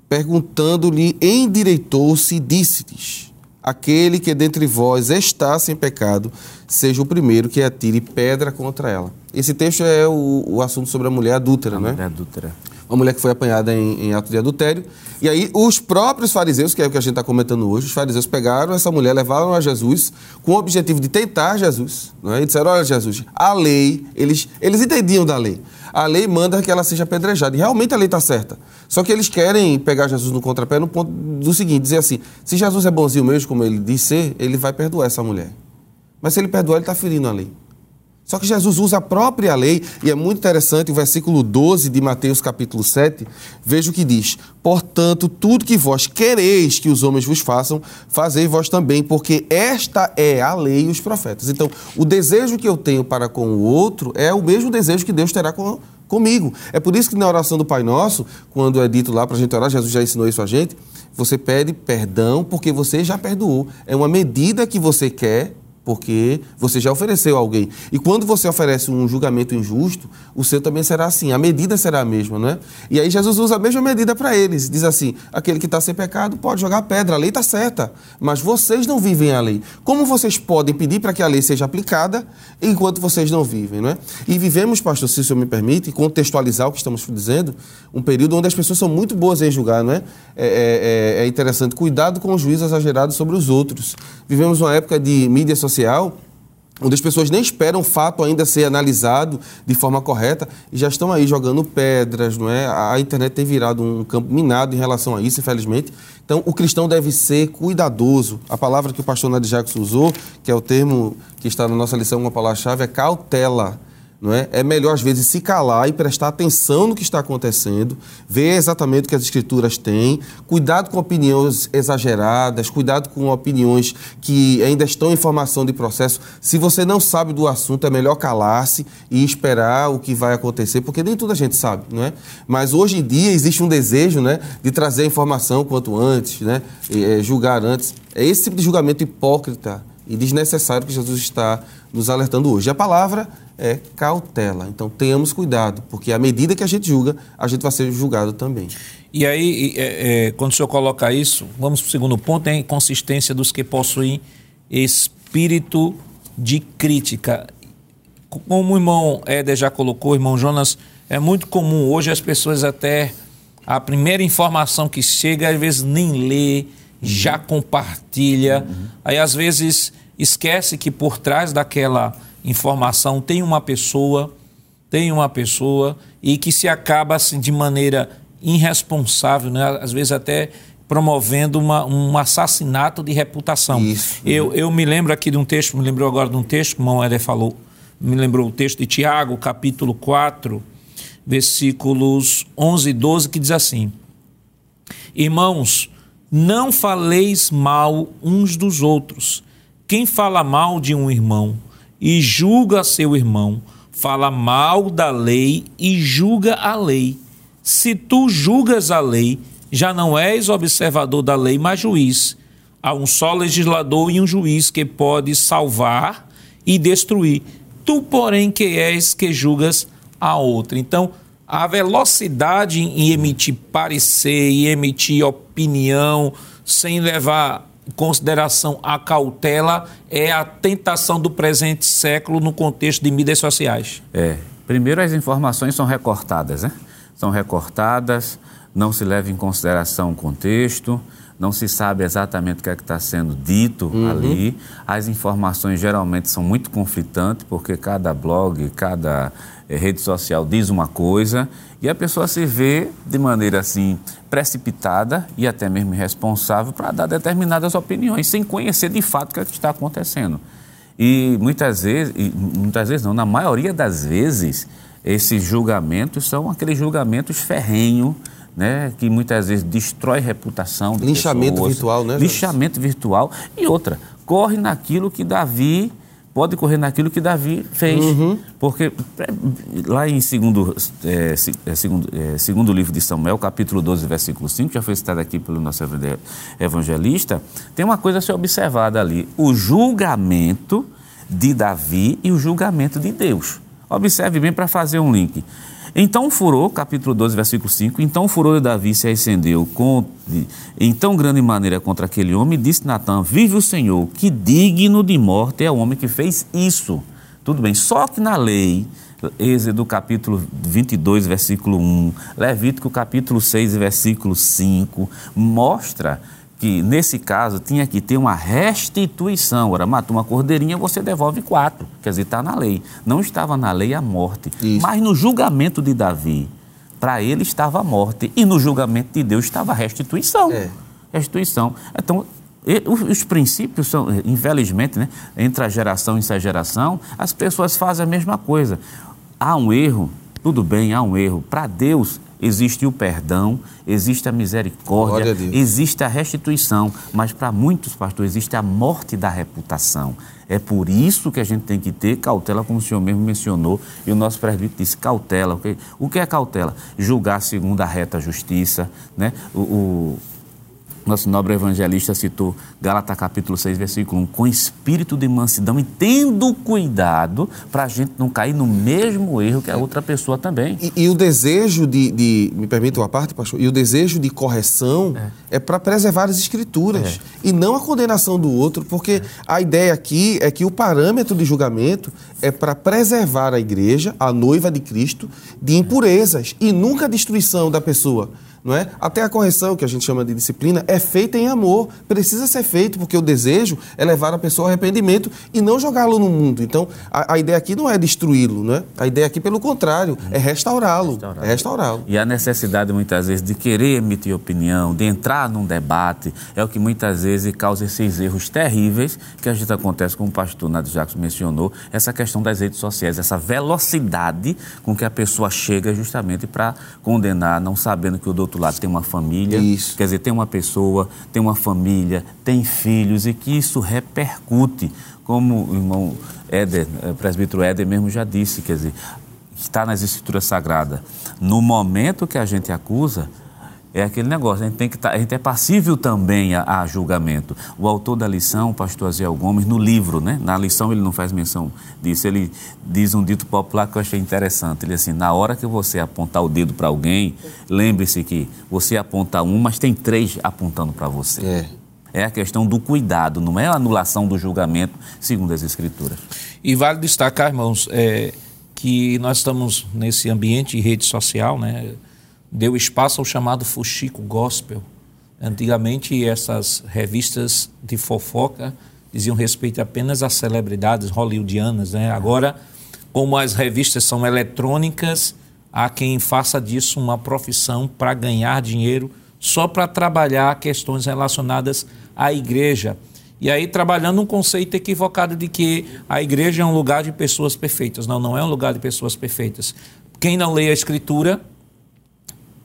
B: perguntando-lhe, endireitou-se e disse-lhes: Aquele que dentre vós está sem pecado, seja o primeiro que atire pedra contra ela. Esse texto é o, o assunto sobre a mulher adúltera, né?
C: Mulher adúltera.
B: Uma mulher que foi apanhada em, em, ato de adultério. E aí, os próprios fariseus, que é o que a gente está comentando hoje, os fariseus pegaram essa mulher, levaram a Jesus com o objetivo de tentar Jesus. Não é? E disseram: Olha, Jesus, a lei, eles, eles entendiam da lei. A lei manda que ela seja apedrejada. E realmente a lei está certa. Só que eles querem pegar Jesus no contrapé no ponto do seguinte: dizer assim, se Jesus é bonzinho mesmo, como ele diz ser, ele vai perdoar essa mulher. Mas se ele perdoar, ele está ferindo a lei. Só que Jesus usa a própria lei, e é muito interessante o versículo 12 de Mateus capítulo 7, veja o que diz: Portanto, tudo que vós quereis que os homens vos façam, fazei vós também, porque esta é a lei e os profetas. Então, o desejo que eu tenho para com o outro é o mesmo desejo que Deus terá com, comigo. É por isso que na oração do Pai Nosso, quando é dito lá para a gente orar, Jesus já ensinou isso a gente, você pede perdão porque você já perdoou. É uma medida que você quer porque você já ofereceu a alguém. E quando você oferece um julgamento injusto, o seu também será assim, a medida será a mesma, não é? E aí Jesus usa a mesma medida para eles, diz assim: aquele que está sem pecado pode jogar pedra, a lei está certa, mas vocês não vivem a lei. Como vocês podem pedir para que a lei seja aplicada enquanto vocês não vivem, não é? E vivemos, pastor, se o senhor me permite, contextualizar o que estamos dizendo, um período onde as pessoas são muito boas em julgar, não é? É, é, é interessante, cuidado com o juízo exagerado sobre os outros. Vivemos uma época de mídia social social, onde as pessoas nem esperam o fato ainda ser analisado de forma correta e já estão aí jogando pedras, não é? A internet tem virado um campo minado em relação a isso, infelizmente. Então, o cristão deve ser cuidadoso. A palavra que o pastor Nadir Jacques usou, que é o termo que está na nossa lição, uma palavra-chave, é cautela. É? é melhor, às vezes, se calar e prestar atenção no que está acontecendo, ver exatamente o que as escrituras têm, cuidado com opiniões exageradas, cuidado com opiniões que ainda estão em formação de processo. Se você não sabe do assunto, é melhor calar-se e esperar o que vai acontecer, porque nem tudo a gente sabe, não é? Mas hoje em dia existe um desejo né, de trazer a informação quanto antes, né, é, julgar antes. É esse tipo de julgamento hipócrita e desnecessário que Jesus está nos alertando hoje. A palavra é cautela. Então tenhamos cuidado, porque à medida que a gente julga, a gente vai ser julgado também.
A: E aí, é, é, quando o senhor coloca isso, vamos para o segundo ponto, é a inconsistência dos que possuem espírito de crítica. Como o irmão Éder já colocou, o irmão Jonas, é muito comum hoje as pessoas até a primeira informação que chega, às vezes nem lê, já compartilha. Uhum. Aí às vezes esquece que por trás daquela informação tem uma pessoa, tem uma pessoa e que se acaba assim de maneira irresponsável, né? às vezes até promovendo uma, um assassinato de reputação. Isso. Eu, eu me lembro aqui de um texto, me lembrou agora de um texto que o irmão Éder falou, me lembrou o texto de Tiago, capítulo 4, versículos 11 e 12, que diz assim: Irmãos, não faleis mal uns dos outros. Quem fala mal de um irmão e julga seu irmão, fala mal da lei e julga a lei. Se tu julgas a lei, já não és observador da lei, mas juiz. Há um só legislador e um juiz que pode salvar e destruir. Tu, porém, que és que julgas a outra. Então, a velocidade em emitir parecer e emitir opinião sem levar em consideração a cautela é a tentação do presente século no contexto de mídias sociais.
C: É. Primeiro, as informações são recortadas, né? São recortadas, não se leva em consideração o contexto, não se sabe exatamente o que é está sendo dito uhum. ali. As informações geralmente são muito conflitantes, porque cada blog, cada eh, rede social diz uma coisa e a pessoa se vê de maneira assim precipitada e até mesmo irresponsável para dar determinadas opiniões, sem conhecer de fato o que, é que está acontecendo. E muitas vezes, e muitas vezes não, na maioria das vezes, esses julgamentos são aqueles julgamentos ferrenhos, né, que muitas vezes destrói reputação de
B: Linchamento
C: pessoas,
B: virtual, né?
C: Linchamento virtual. E outra, corre naquilo que Davi pode correr naquilo que Davi fez. Uhum. Porque é, lá em segundo, é, é, segundo, é, segundo livro de Samuel, capítulo 12, versículo 5, já foi citado aqui pelo nosso evangelista, tem uma coisa a ser observada ali: o julgamento de Davi e o julgamento de Deus. Observe bem para fazer um link. Então o furor, capítulo 12, versículo 5, então o furor de Davi se acendeu com, em tão grande maneira contra aquele homem, disse Natan, vive o Senhor, que digno de morte é o homem que fez isso. Tudo bem, só que na lei, Êxodo capítulo 22, versículo 1, Levítico capítulo 6, versículo 5, mostra que nesse caso tinha que ter uma restituição. Ora, matou uma cordeirinha, você devolve quatro. Quer dizer, está na lei. Não estava na lei a morte. Isso. Mas no julgamento de Davi, para ele estava a morte. E no julgamento de Deus estava a restituição. É. Restituição. Então, os princípios são, infelizmente, né, entre a geração e a geração, as pessoas fazem a mesma coisa. Há um erro, tudo bem, há um erro. Para Deus, existe o perdão, existe a misericórdia, a existe a restituição, mas para muitos pastores existe a morte da reputação. É por isso que a gente tem que ter cautela, como o senhor mesmo mencionou, e o nosso presbítero disse cautela. O que é cautela? Julgar segundo a reta justiça, né? o, o nosso nobre evangelista citou Gálatas capítulo 6, versículo 1, com espírito de mansidão e tendo cuidado para a gente não cair no mesmo erro que a outra pessoa também.
B: E, e o desejo de, de, me permite uma parte, pastor, e o desejo de correção é, é para preservar as escrituras é. e não a condenação do outro, porque é. a ideia aqui é que o parâmetro de julgamento é para preservar a igreja, a noiva de Cristo, de impurezas e nunca a destruição da pessoa não é? Até a correção, que a gente chama de disciplina, é feita em amor. Precisa ser feito, porque o desejo é levar a pessoa ao arrependimento e não jogá-lo no mundo. Então, a, a ideia aqui não é destruí-lo, né? A ideia aqui, pelo contrário, é restaurá-lo. Restaurar. É restaurá-lo.
C: E a necessidade, muitas vezes, de querer emitir opinião, de entrar num debate, é o que muitas vezes causa esses erros terríveis que a gente acontece, como o pastor Nadio Jacques mencionou, essa questão das redes sociais, essa velocidade com que a pessoa chega justamente para condenar, não sabendo que o doutor outro lado tem uma família, isso. quer dizer, tem uma pessoa, tem uma família, tem filhos e que isso repercute, como o irmão Éder, o eh, presbítero Éder mesmo já disse, quer dizer, está nas escrituras sagradas. No momento que a gente acusa, é aquele negócio, a gente, tem que tá, a gente é passível também a, a, julgamento. O autor da lição, o pastor Aziel Gomes, no livro, né, na lição ele não faz menção disso, ele diz um dito popular que eu achei interessante. Ele diz assim, na hora que você apontar o dedo para alguém, lembre-se que você aponta um, mas tem três apontando para você. É. é a questão do cuidado, não é a anulação do julgamento, segundo as Escrituras.
A: E vale destacar, irmãos, é, que nós estamos nesse ambiente de rede social, né? Deu espaço ao chamado fuxico gospel. Antigamente, essas revistas de fofoca diziam respeito apenas às celebridades hollywoodianas. Né? Agora, como as revistas são eletrônicas, há quem faça disso uma profissão para ganhar dinheiro só para trabalhar questões relacionadas à igreja. E aí trabalhando um conceito equivocado de que a igreja é um lugar de pessoas perfeitas. Não, não é um lugar de pessoas perfeitas. Quem não lê a escritura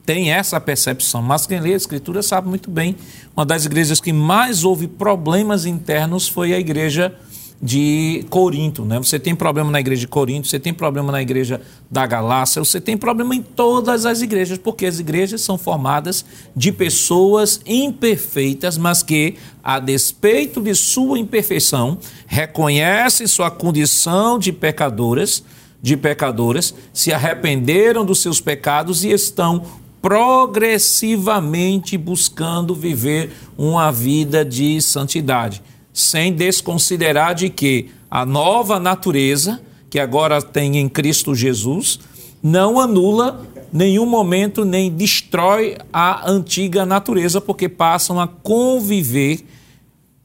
A: tem essa percepção, mas quem lê a Escritura sabe muito bem. Uma das igrejas que mais houve problemas internos foi a igreja de Corinto. Né? Você tem problema na igreja de Corinto, você tem problema na igreja da Galácia, você tem problema em todas as igrejas, porque as igrejas são formadas de pessoas imperfeitas, mas que, a despeito de sua imperfeição, reconhecem sua condição de pecadoras de pecadoras, se arrependeram dos seus pecados e estão progressivamente buscando viver uma vida de santidade, sem desconsiderar de que a nova natureza que agora tem em Cristo Jesus não anula nenhum momento nem destrói a antiga natureza, porque passam a conviver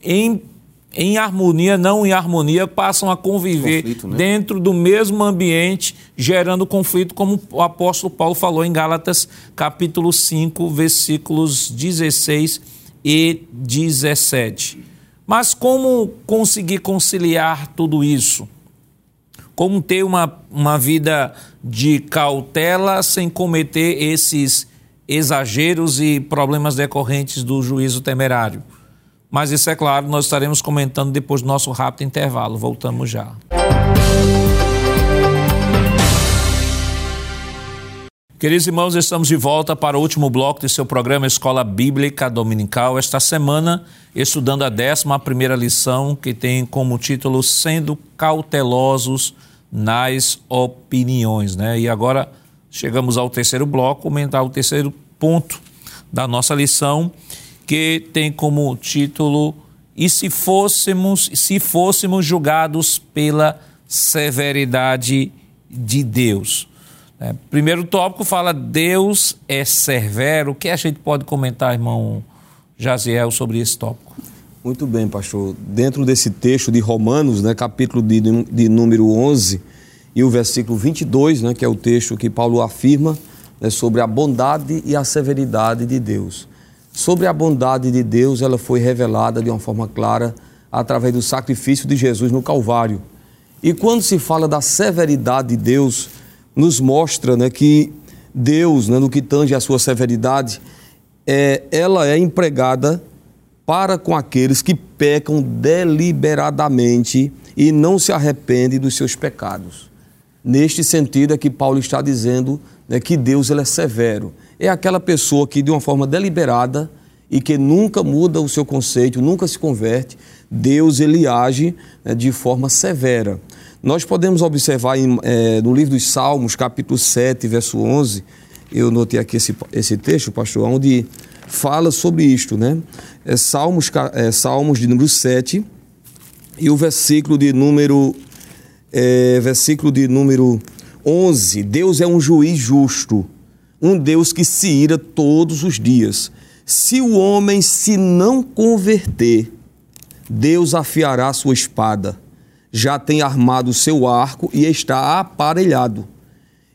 A: em em harmonia, não em harmonia, passam a conviver conflito, né? dentro do mesmo ambiente, gerando conflito, como o apóstolo Paulo falou em Gálatas, capítulo 5, versículos 16 e 17. Mas como conseguir conciliar tudo isso? Como ter uma, uma vida de cautela sem cometer esses exageros e problemas decorrentes do juízo temerário? Mas isso é claro, nós estaremos comentando depois do nosso rápido intervalo. Voltamos já. Queridos irmãos, estamos de volta para o último bloco de seu programa Escola Bíblica Dominical. Esta semana, estudando a décima primeira lição, que tem como título Sendo Cautelosos nas Opiniões. Né? E agora chegamos ao terceiro bloco, comentar o terceiro ponto da nossa lição, que tem como título E se fôssemos, se fôssemos julgados pela severidade de Deus. É, primeiro tópico fala Deus é severo. O que a gente pode comentar, irmão Jaziel, sobre esse tópico?
E: Muito bem, pastor. Dentro desse texto de Romanos, né, capítulo de, de número 11 e o versículo 22, né, que é o texto que Paulo afirma né, sobre a bondade e a severidade de Deus sobre a bondade de Deus, ela foi revelada de uma forma clara através do sacrifício de Jesus no Calvário. E quando se fala da severidade de Deus, nos mostra né, que Deus, né, no que tange a sua severidade, é, ela é empregada para com aqueles que pecam deliberadamente e não se arrependem dos seus pecados. Neste sentido é que Paulo está dizendo né, que Deus ele é severo é aquela pessoa que, de uma forma deliberada e que nunca muda o seu conceito, nunca se converte, Deus ele age né, de forma severa. Nós podemos observar em, é, no livro dos Salmos, capítulo 7, verso 11, eu notei aqui esse, esse texto, pastor, onde fala sobre isto, né? É, Salmos, é, Salmos de número 7 e o versículo de número, é, versículo de número 11. Deus é um juiz justo um Deus que se ira todos os dias. Se o homem se não converter, Deus afiará sua espada. Já tem armado seu arco e está aparelhado.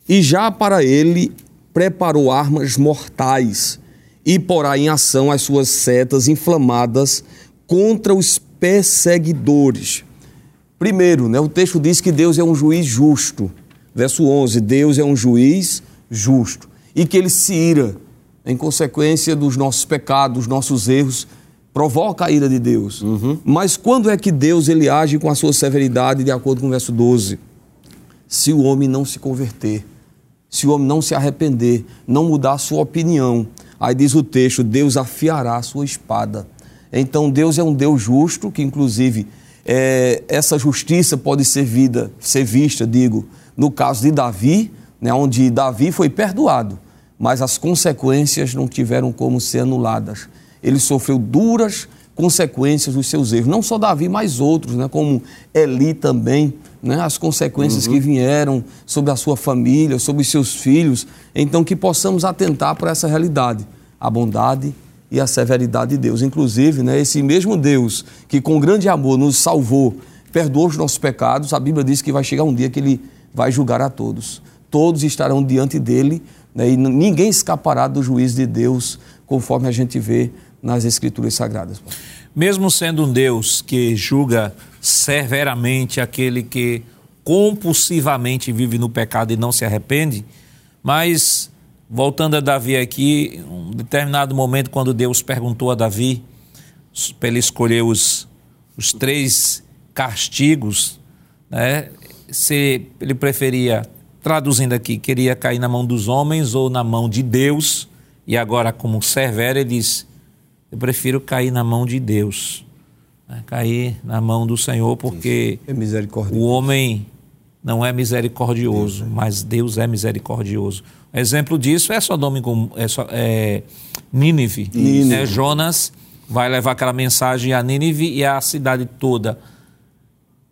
E: E já para ele preparou armas mortais e porá em ação as suas setas inflamadas contra os perseguidores. Primeiro, né, o texto diz que Deus é um juiz justo. Verso 11: Deus é um juiz justo e que ele se ira em consequência dos nossos pecados, dos nossos erros, provoca a ira de Deus. Uhum. Mas quando é que Deus ele age com a sua severidade, de acordo com o verso 12? Se o homem não se converter, se o homem não se arrepender, não mudar a sua opinião. Aí diz o texto: Deus afiará a sua espada. Então Deus é um Deus justo, que inclusive é, essa justiça pode ser, vida, ser vista, digo, no caso de Davi, né, onde Davi foi perdoado, mas as consequências não tiveram como ser anuladas. Ele sofreu duras consequências dos seus erros. Não só Davi, mas outros, né, como Eli também, né, as consequências uhum. que vieram sobre a sua família, sobre os seus filhos. Então, que possamos atentar para essa realidade, a bondade e a severidade de Deus. Inclusive, né, esse mesmo Deus que com grande amor nos salvou, perdoou os nossos pecados, a Bíblia diz que vai chegar um dia que ele vai julgar a todos. Todos estarão diante dele né, e ninguém escapará do juízo de Deus, conforme a gente vê nas Escrituras Sagradas.
A: Mesmo sendo um Deus que julga severamente aquele que compulsivamente vive no pecado e não se arrepende, mas voltando a Davi aqui, um determinado momento quando Deus perguntou a Davi para ele escolher os, os três castigos, né, se ele preferia, traduzindo aqui, queria cair na mão dos homens ou na mão de Deus, e agora como severo ele diz, eu prefiro cair na mão de Deus, né, cair na mão do Senhor, porque
E: é
A: o homem não é misericordioso, Deus, é. mas Deus é misericordioso. Exemplo disso é Sodoma é, é Nínive. Nínive. É, Jonas vai levar aquela mensagem a Nínive e a cidade toda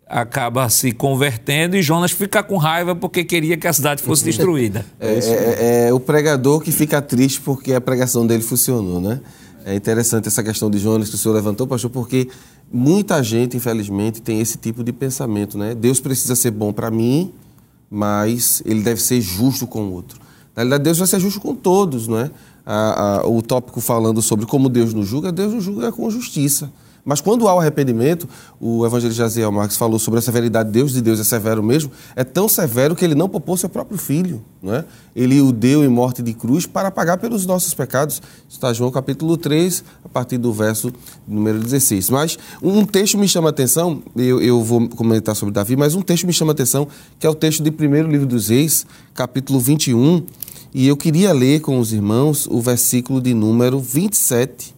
A: acaba se convertendo e Jonas fica com raiva porque queria que a cidade fosse destruída.
B: É, é, é, é, o pregador que fica triste porque a pregação dele funcionou, né? É interessante essa questão de Jonas que o senhor levantou, pastor, porque muita gente, infelizmente, tem esse tipo de pensamento, né? Deus precisa ser bom para mim, mas ele deve ser justo com o outro. Na realidade, Deus vai ser justo com todos, não é? A, a, o tópico falando sobre como Deus nos julga, Deus nos julga com justiça. Mas quando há o arrependimento, o evangelista Jaziel Marques falou sobre a severidade de Deus, de Deus é severo mesmo, é tão severo que ele não poupou seu próprio filho. Não é? Ele o deu em morte de cruz para pagar pelos nossos pecados. Está João capítulo 3, a partir do verso número 16. Mas um texto me chama a atenção, eu, eu vou comentar sobre Davi, mas um texto me chama a atenção, que é o texto de primeiro livro dos Reis, capítulo 21, e eu queria ler com os irmãos o versículo de número 27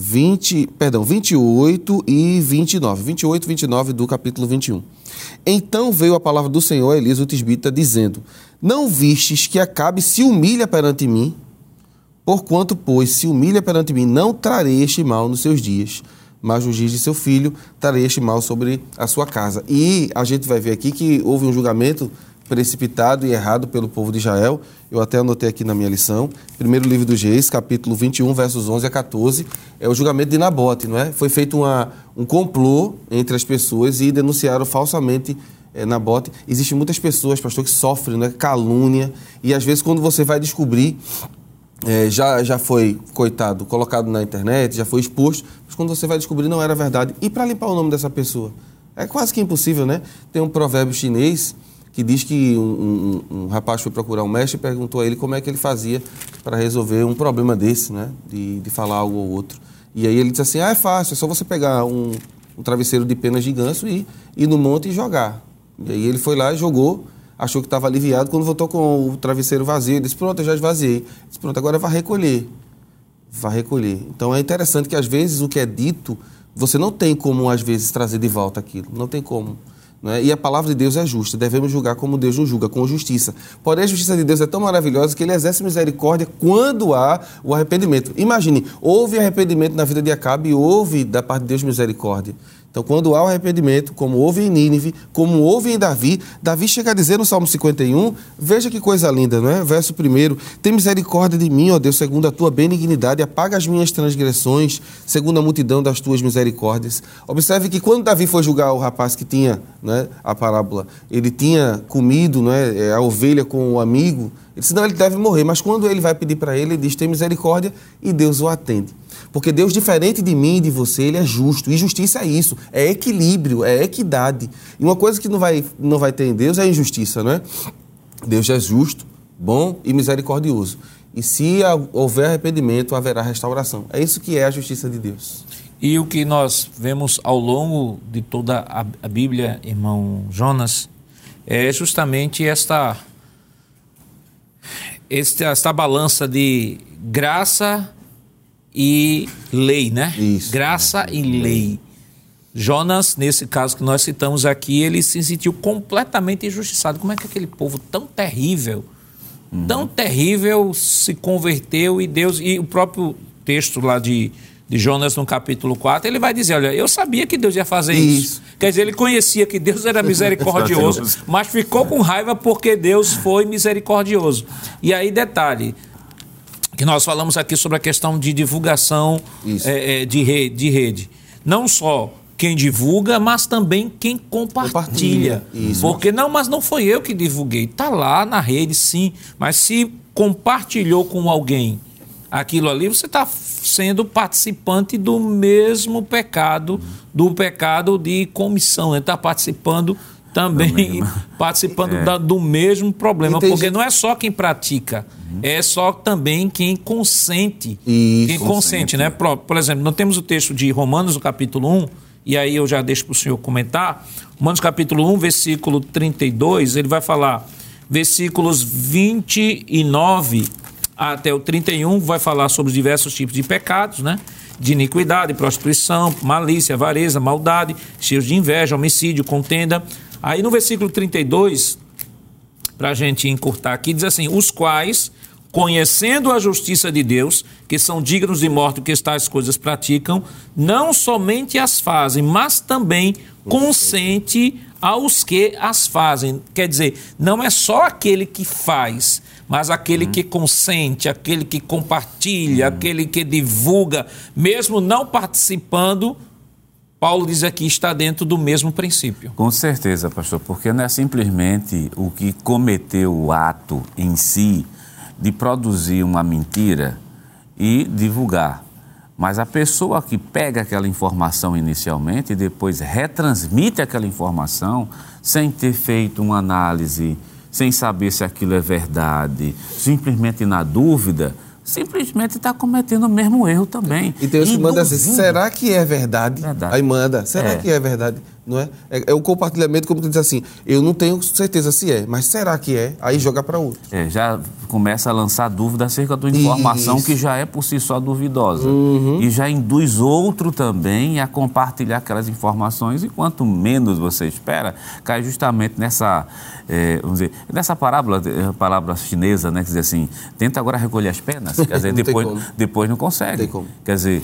B: 20, perdão, 28 e 29. 28 e 29 do capítulo 21. Então veio a palavra do Senhor a Elias o Tisbita, dizendo: Não vistes que Acabe se humilha perante mim? Porquanto, pois, se humilha perante mim, não trarei este mal nos seus dias, mas nos dias de seu filho trarei este mal sobre a sua casa. E a gente vai ver aqui que houve um julgamento precipitado e errado pelo povo de Israel. Eu até anotei aqui na minha lição. Primeiro livro dos Reis, capítulo 21, versos 11 a 14, é o julgamento de Nabote, não é? Foi feito uma, um complô entre as pessoas e denunciaram falsamente é, Nabote. Existem muitas pessoas, pastor, que sofrem né, calúnia e às vezes quando você vai descobrir é, já, já foi, coitado, colocado na internet, já foi exposto, mas quando você vai descobrir não era verdade. E para limpar o nome dessa pessoa? É quase que impossível, né? Tem um provérbio chinês que diz que um, um, um, rapaz foi procurar um mestre e perguntou a ele como é que ele fazia para resolver um problema desse, né? De, de falar algo ou outro. E aí ele disse assim, ah, é fácil, é só você pegar um, um travesseiro de penas de ganso e ir no monte e jogar. E aí ele foi lá e jogou, achou que estava aliviado, quando voltou com o travesseiro vazio, ele disse, pronto, eu já esvaziei. Ele disse, pronto, agora vai recolher. Vai recolher. Então é interessante que às vezes o que é dito, você não tem como às vezes trazer de volta aquilo, não tem como. Né? E a palavra de Deus é justa, devemos julgar como Deus nos julga, com justiça. Porém, a justiça de Deus é tão maravilhosa que ele exerce misericórdia quando há o arrependimento. Imagine, houve arrependimento na vida de Acabe e houve da parte de Deus misericórdia. Então, quando há o arrependimento, como houve em Nínive, como houve em Davi, Davi chega a dizer no Salmo 51, veja que coisa linda, não é? Verso 1, tem misericórdia de mim, ó Deus, segundo a tua benignidade, apaga as minhas transgressões, segundo a multidão das tuas misericórdias. Observe que quando Davi foi julgar o rapaz que tinha né, a parábola, ele tinha comido né, a ovelha com o amigo, ele disse, não, ele deve morrer, mas quando ele vai pedir para ele, ele diz, tem misericórdia, e Deus o atende. Porque Deus, diferente de mim e de você, ele é justo. E justiça é isso, é equilíbrio, é equidade. E uma coisa que não vai, não vai ter em Deus é injustiça, não é? Deus é justo, bom e misericordioso. E se houver arrependimento, haverá restauração. É isso que é a justiça de Deus.
A: E o que nós vemos ao longo de toda a Bíblia, irmão Jonas, é justamente esta, esta, esta balança de graça e lei, né?
B: Isso.
A: Graça e lei. Jonas, nesse caso que nós citamos aqui, ele se sentiu completamente injustiçado. Como é que aquele povo tão terrível, tão terrível, se converteu e Deus. E o próprio texto lá de, de Jonas, no capítulo 4, ele vai dizer: Olha, eu sabia que Deus ia fazer isso.
B: Isso.
A: Quer dizer, ele conhecia que Deus era misericordioso, mas ficou com raiva porque Deus foi misericordioso. E aí, detalhe, que nós falamos aqui sobre a questão de divulgação é, é, de, rede, de rede. Não só quem divulga, mas também quem compartilha.
B: Compartilha, isso.
A: Porque não, mas não foi eu que divulguei. Está lá na rede, sim. Mas se compartilhou com alguém aquilo ali, você está sendo participante do mesmo pecado, do pecado de comissão. Está participando também, participando da- do mesmo problema. Porque não é só quem pratica, é só também quem consente.
B: Isso.
A: quem consente, né? Por, por exemplo, nós temos o texto de Romanos, no capítulo 1, e aí eu já deixo para o senhor comentar. Romanos, capítulo 1, versículo 32, ele vai falar, versículos 29 até o 31, vai falar sobre os diversos tipos de pecados, né? De iniquidade, prostituição, malícia, avareza, maldade, cheios de inveja, homicídio, contenda. Aí no versículo 32, para a gente encurtar aqui, diz assim: os quais, conhecendo a justiça de Deus, que são dignos de morte, que tais coisas praticam, não somente as fazem, mas também consente aos que as fazem. Quer dizer, não é só aquele que faz, mas aquele que consente, aquele que compartilha, aquele que divulga, mesmo não participando. Paulo diz aqui está dentro do mesmo princípio.
C: Com certeza, pastor, porque não é simplesmente o que cometeu o ato em si de produzir uma mentira e divulgar. Mas a pessoa que pega aquela informação inicialmente e depois retransmite aquela informação sem ter feito uma análise, sem saber se aquilo é verdade, simplesmente na dúvida, simplesmente está cometendo o mesmo erro também.
B: E tem os que mandam assim, será que é verdade?
C: Verdade.
B: Aí manda, será
C: É.
B: que é verdade? Não é? é? É o compartilhamento, como tu diz assim, eu não tenho certeza se é, mas será que é? Aí joga para outro.
C: É, já começa a lançar dúvida acerca de uma informação
B: Isso.
C: que já é por si só duvidosa.
B: Uhum.
C: E já induz outro também a compartilhar aquelas informações. E quanto menos você espera, cai justamente nessa, é, vamos dizer, nessa parábola, eh, palavra chinesa, né? Que diz assim, tenta agora recolher as penas. Quer dizer, depois, depois não consegue. Quer dizer,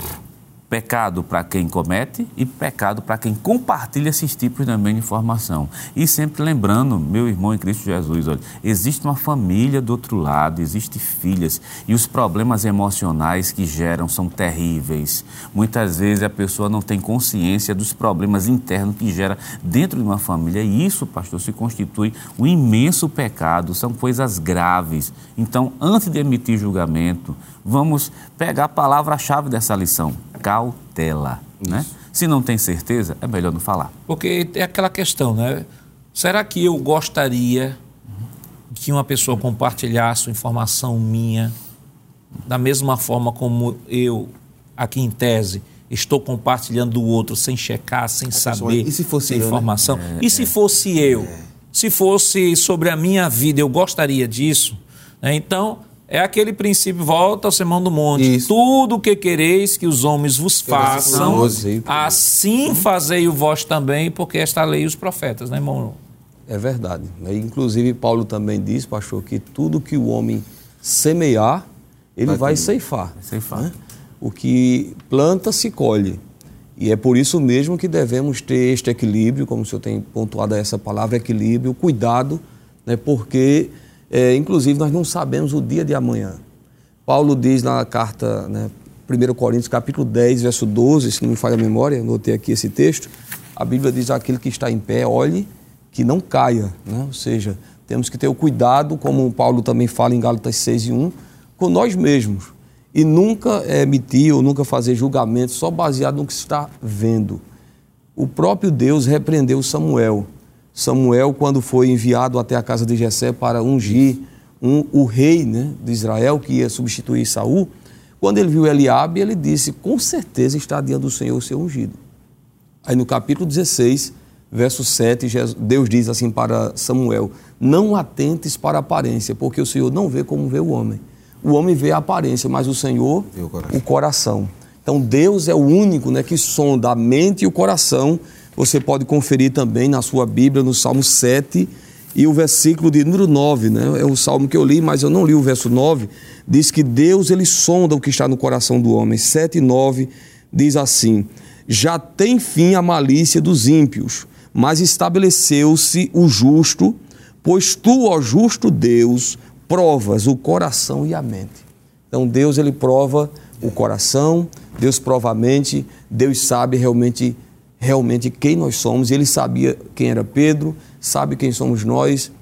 C: pecado para quem comete e pecado para quem compartilha esses tipos também de informação. E sempre lembrando, meu irmão em Cristo Jesus, olha, existe uma família do outro lado, existem filhas e os problemas emocionais que geram são terríveis. Muitas vezes a pessoa não tem consciência dos problemas internos que gera dentro de uma família e isso, pastor, se constitui um imenso pecado, são coisas graves. Então, antes de emitir julgamento, vamos pegar a palavra-chave dessa lição: cautela. Né? Se não tem certeza, é melhor não falar.
A: Porque é aquela questão, né? Será que eu gostaria que uma pessoa compartilhasse uma informação minha da mesma forma como eu, aqui em tese, estou compartilhando do outro sem checar, sem saber
B: e se fosse
A: sem
B: eu, né?
A: informação? E se fosse eu? Se fosse sobre a minha vida, eu gostaria disso? né? Então, é aquele princípio, volta ao sermão do monte.
B: Isso.
A: Tudo o que quereis que os homens vos
B: façam
A: assim fazei o vós também, porque esta lei e os profetas, né, irmão?
E: É verdade. né? Inclusive, Paulo também diz, pastor, que tudo que o homem semear, ele vai, ceifar.
C: ceifar.
E: né? O que planta, se colhe. E é por isso mesmo que devemos ter este equilíbrio, como o senhor tem pontuado essa palavra, equilíbrio, cuidado, né? porque, é, inclusive, nós não sabemos o dia de amanhã. Paulo diz na carta, né, 1 Coríntios, capítulo 10, verso 12, se não me falha a memória, anotei aqui esse texto, a Bíblia diz aquele que está em pé, olhe que não caia, né? ou seja, temos que ter o cuidado, como Paulo também fala em Gálatas 6 e 1, com nós mesmos, e nunca emitir ou nunca fazer julgamento só baseado no que se está vendo. O próprio Deus repreendeu Samuel. Samuel, quando foi enviado até a casa de Jessé para ungir um, o rei né, de Israel, que ia substituir Saul, quando ele viu Eliabe, ele disse, com certeza está diante do Senhor o seu ungido. Aí no capítulo 16, verso 7, Jesus- Deus diz assim para Samuel: Não atentes para a aparência, porque o Senhor não vê como vê o homem. o homem vê a aparência, mas o Senhor,
B: o coração.
E: o coração. Então Deus é o único né, que sonda a mente e o coração. Você pode conferir também na sua Bíblia, no Salmo 7 e o versículo de número 9, né? É o salmo que eu li, mas eu não li o verso 9. Diz que Deus ele sonda o que está no coração do homem. 7 e 9 diz assim: Já tem fim a malícia dos ímpios, mas estabeleceu-se o justo, pois tu, ó justo Deus, provas o coração e a mente. Então Deus ele prova o coração, Deus prova a mente, Deus sabe realmente realmente quem nós somos. Ele sabia quem era Pedro, sabe quem somos nós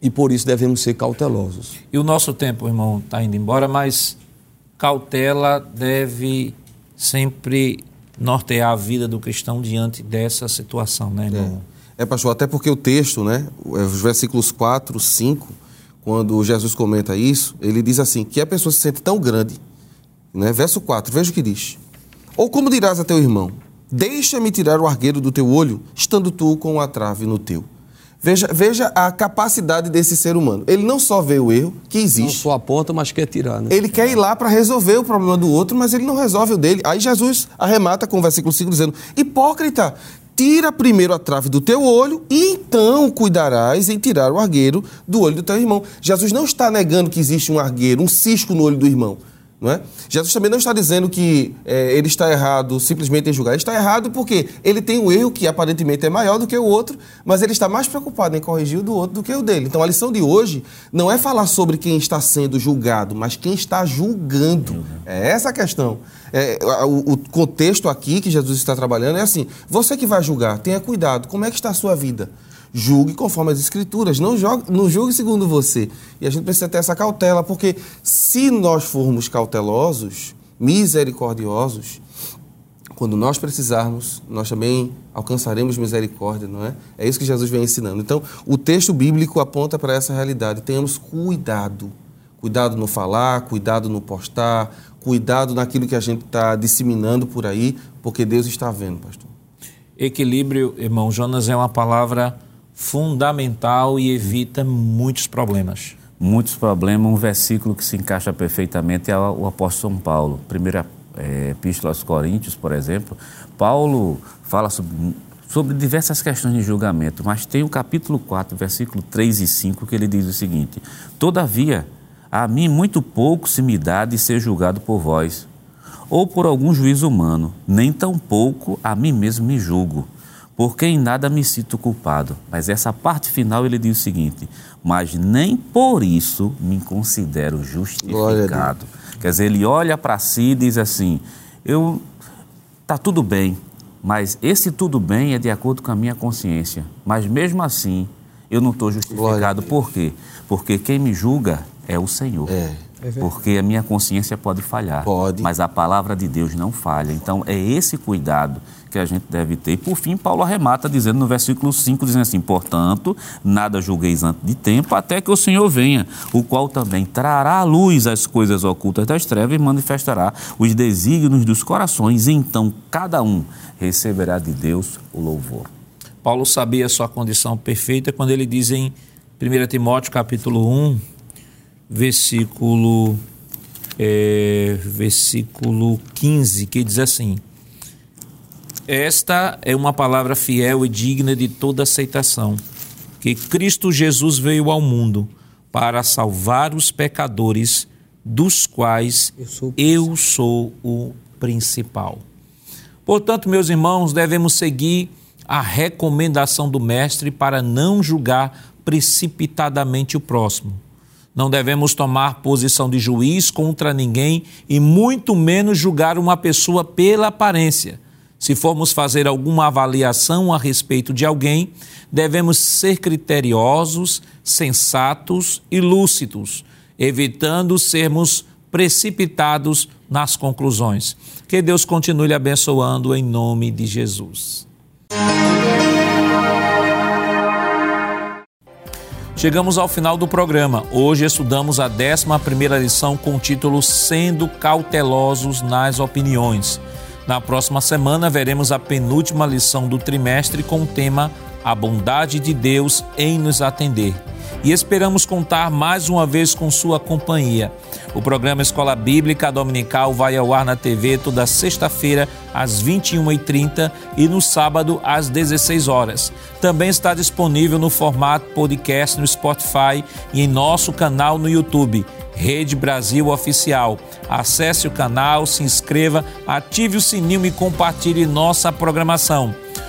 E: e por isso devemos ser cautelosos.
A: E o nosso tempo, irmão, está indo embora, mas cautela deve sempre nortear a vida do cristão diante dessa situação, né, irmão?
B: É, pastor, até porque o texto, né, os versículos 4, 5, quando Jesus comenta isso, ele diz assim, que a pessoa se sente tão grande, né? Verso 4, veja o que diz. Ou como dirás a teu irmão, deixa-me tirar o argueiro do teu olho, estando tu com a trave no teu. Veja, veja a capacidade desse ser humano. Ele não só vê o erro que
E: Não
B: existe,
E: só aponta, mas quer tirar, né?
B: ele quer ir lá para resolver o problema do outro, mas ele não resolve o dele. Aí Jesus arremata com o versículo 5 dizendo: Hipócrita, tira primeiro a trave do teu olho e então cuidarás em tirar o argueiro do olho do teu irmão. Jesus não está negando que existe um argueiro, um cisco no olho do irmão. É? Jesus também não está dizendo que eh, ele está errado simplesmente em julgar. Ele está errado porque ele tem um erro que aparentemente é maior do que o outro, mas ele está mais preocupado em corrigir o do outro do que o dele. Então a lição de hoje não é falar sobre quem está sendo julgado, mas quem está julgando. É essa a questão. É, o, o contexto aqui que Jesus está trabalhando é assim: você que vai julgar, tenha cuidado. Como é que está a sua vida? Julgue conforme as escrituras, não, jogue, não julgue segundo você. E a gente precisa ter essa cautela, porque se nós formos cautelosos, misericordiosos, quando nós precisarmos, nós também alcançaremos misericórdia, não é? É isso que Jesus vem ensinando. Então, o texto bíblico aponta para essa realidade. Tenhamos cuidado. Cuidado no falar, cuidado no postar, cuidado naquilo que a gente está disseminando por aí, porque Deus está vendo, pastor.
A: Equilíbrio, irmão Jonas, é uma palavra fundamental e evita muitos problemas.
C: muitos problemas. Um versículo que se encaixa perfeitamente é o apóstolo São Paulo. Primeira é, epístola aos Coríntios, por exemplo. Paulo fala sobre, sobre diversas questões de julgamento, mas tem o capítulo 4, versículo 3 e 5, que ele diz o seguinte: Todavia, a mim muito pouco se me dá de ser julgado por vós, ou por algum juízo humano, nem tampouco a mim mesmo me julgo porque em nada me sinto culpado. Mas essa parte final ele diz o seguinte: mas nem por isso me considero justificado. Quer dizer, ele olha para si e diz assim: eu tá tudo bem, mas esse tudo bem é de acordo com a minha consciência. Mas mesmo assim, eu não estou justificado. Por quê? Porque quem me julga é o Senhor.
B: É.
C: Porque a minha consciência pode falhar.
B: Pode.
C: Mas a palavra de Deus não falha. Então é esse cuidado que a gente deve ter. E por fim, Paulo arremata dizendo no versículo 5, dizendo assim: Portanto, nada julgueis antes de tempo, até que o Senhor venha, o qual também trará à luz as coisas ocultas das trevas e manifestará os desígnios dos corações. Então cada um receberá de Deus o louvor.
A: Paulo sabia a sua condição perfeita quando ele diz em 1 Timóteo capítulo 1, versículo, é, versículo 15, que diz assim: Esta é uma palavra fiel e digna de toda aceitação, que Cristo Jesus veio ao mundo para salvar os pecadores, dos quais
E: Eu sou o
A: eu sou o principal. Portanto, meus irmãos, devemos seguir a recomendação do Mestre para não julgar precipitadamente o próximo. Não devemos tomar posição de juiz contra ninguém e muito menos julgar uma pessoa pela aparência. Se formos fazer alguma avaliação a respeito de alguém, devemos ser criteriosos, sensatos e lúcidos, evitando sermos precipitados nas conclusões. Que Deus continue lhe abençoando em nome de Jesus. Chegamos ao final do programa. Hoje estudamos a 11ª lição com o título Sendo cautelosos nas opiniões. Na próxima semana veremos a penúltima lição do trimestre com o tema a bondade de Deus em nos atender e esperamos contar mais uma vez com sua companhia. O programa Escola Bíblica Dominical vai ao ar na TV toda sexta-feira às 21h30 e no sábado às 16 horas. Também está disponível no formato podcast no Spotify e em nosso canal no YouTube. Rede Brasil Oficial. Acesse o canal, se inscreva, ative o sininho e compartilhe nossa programação.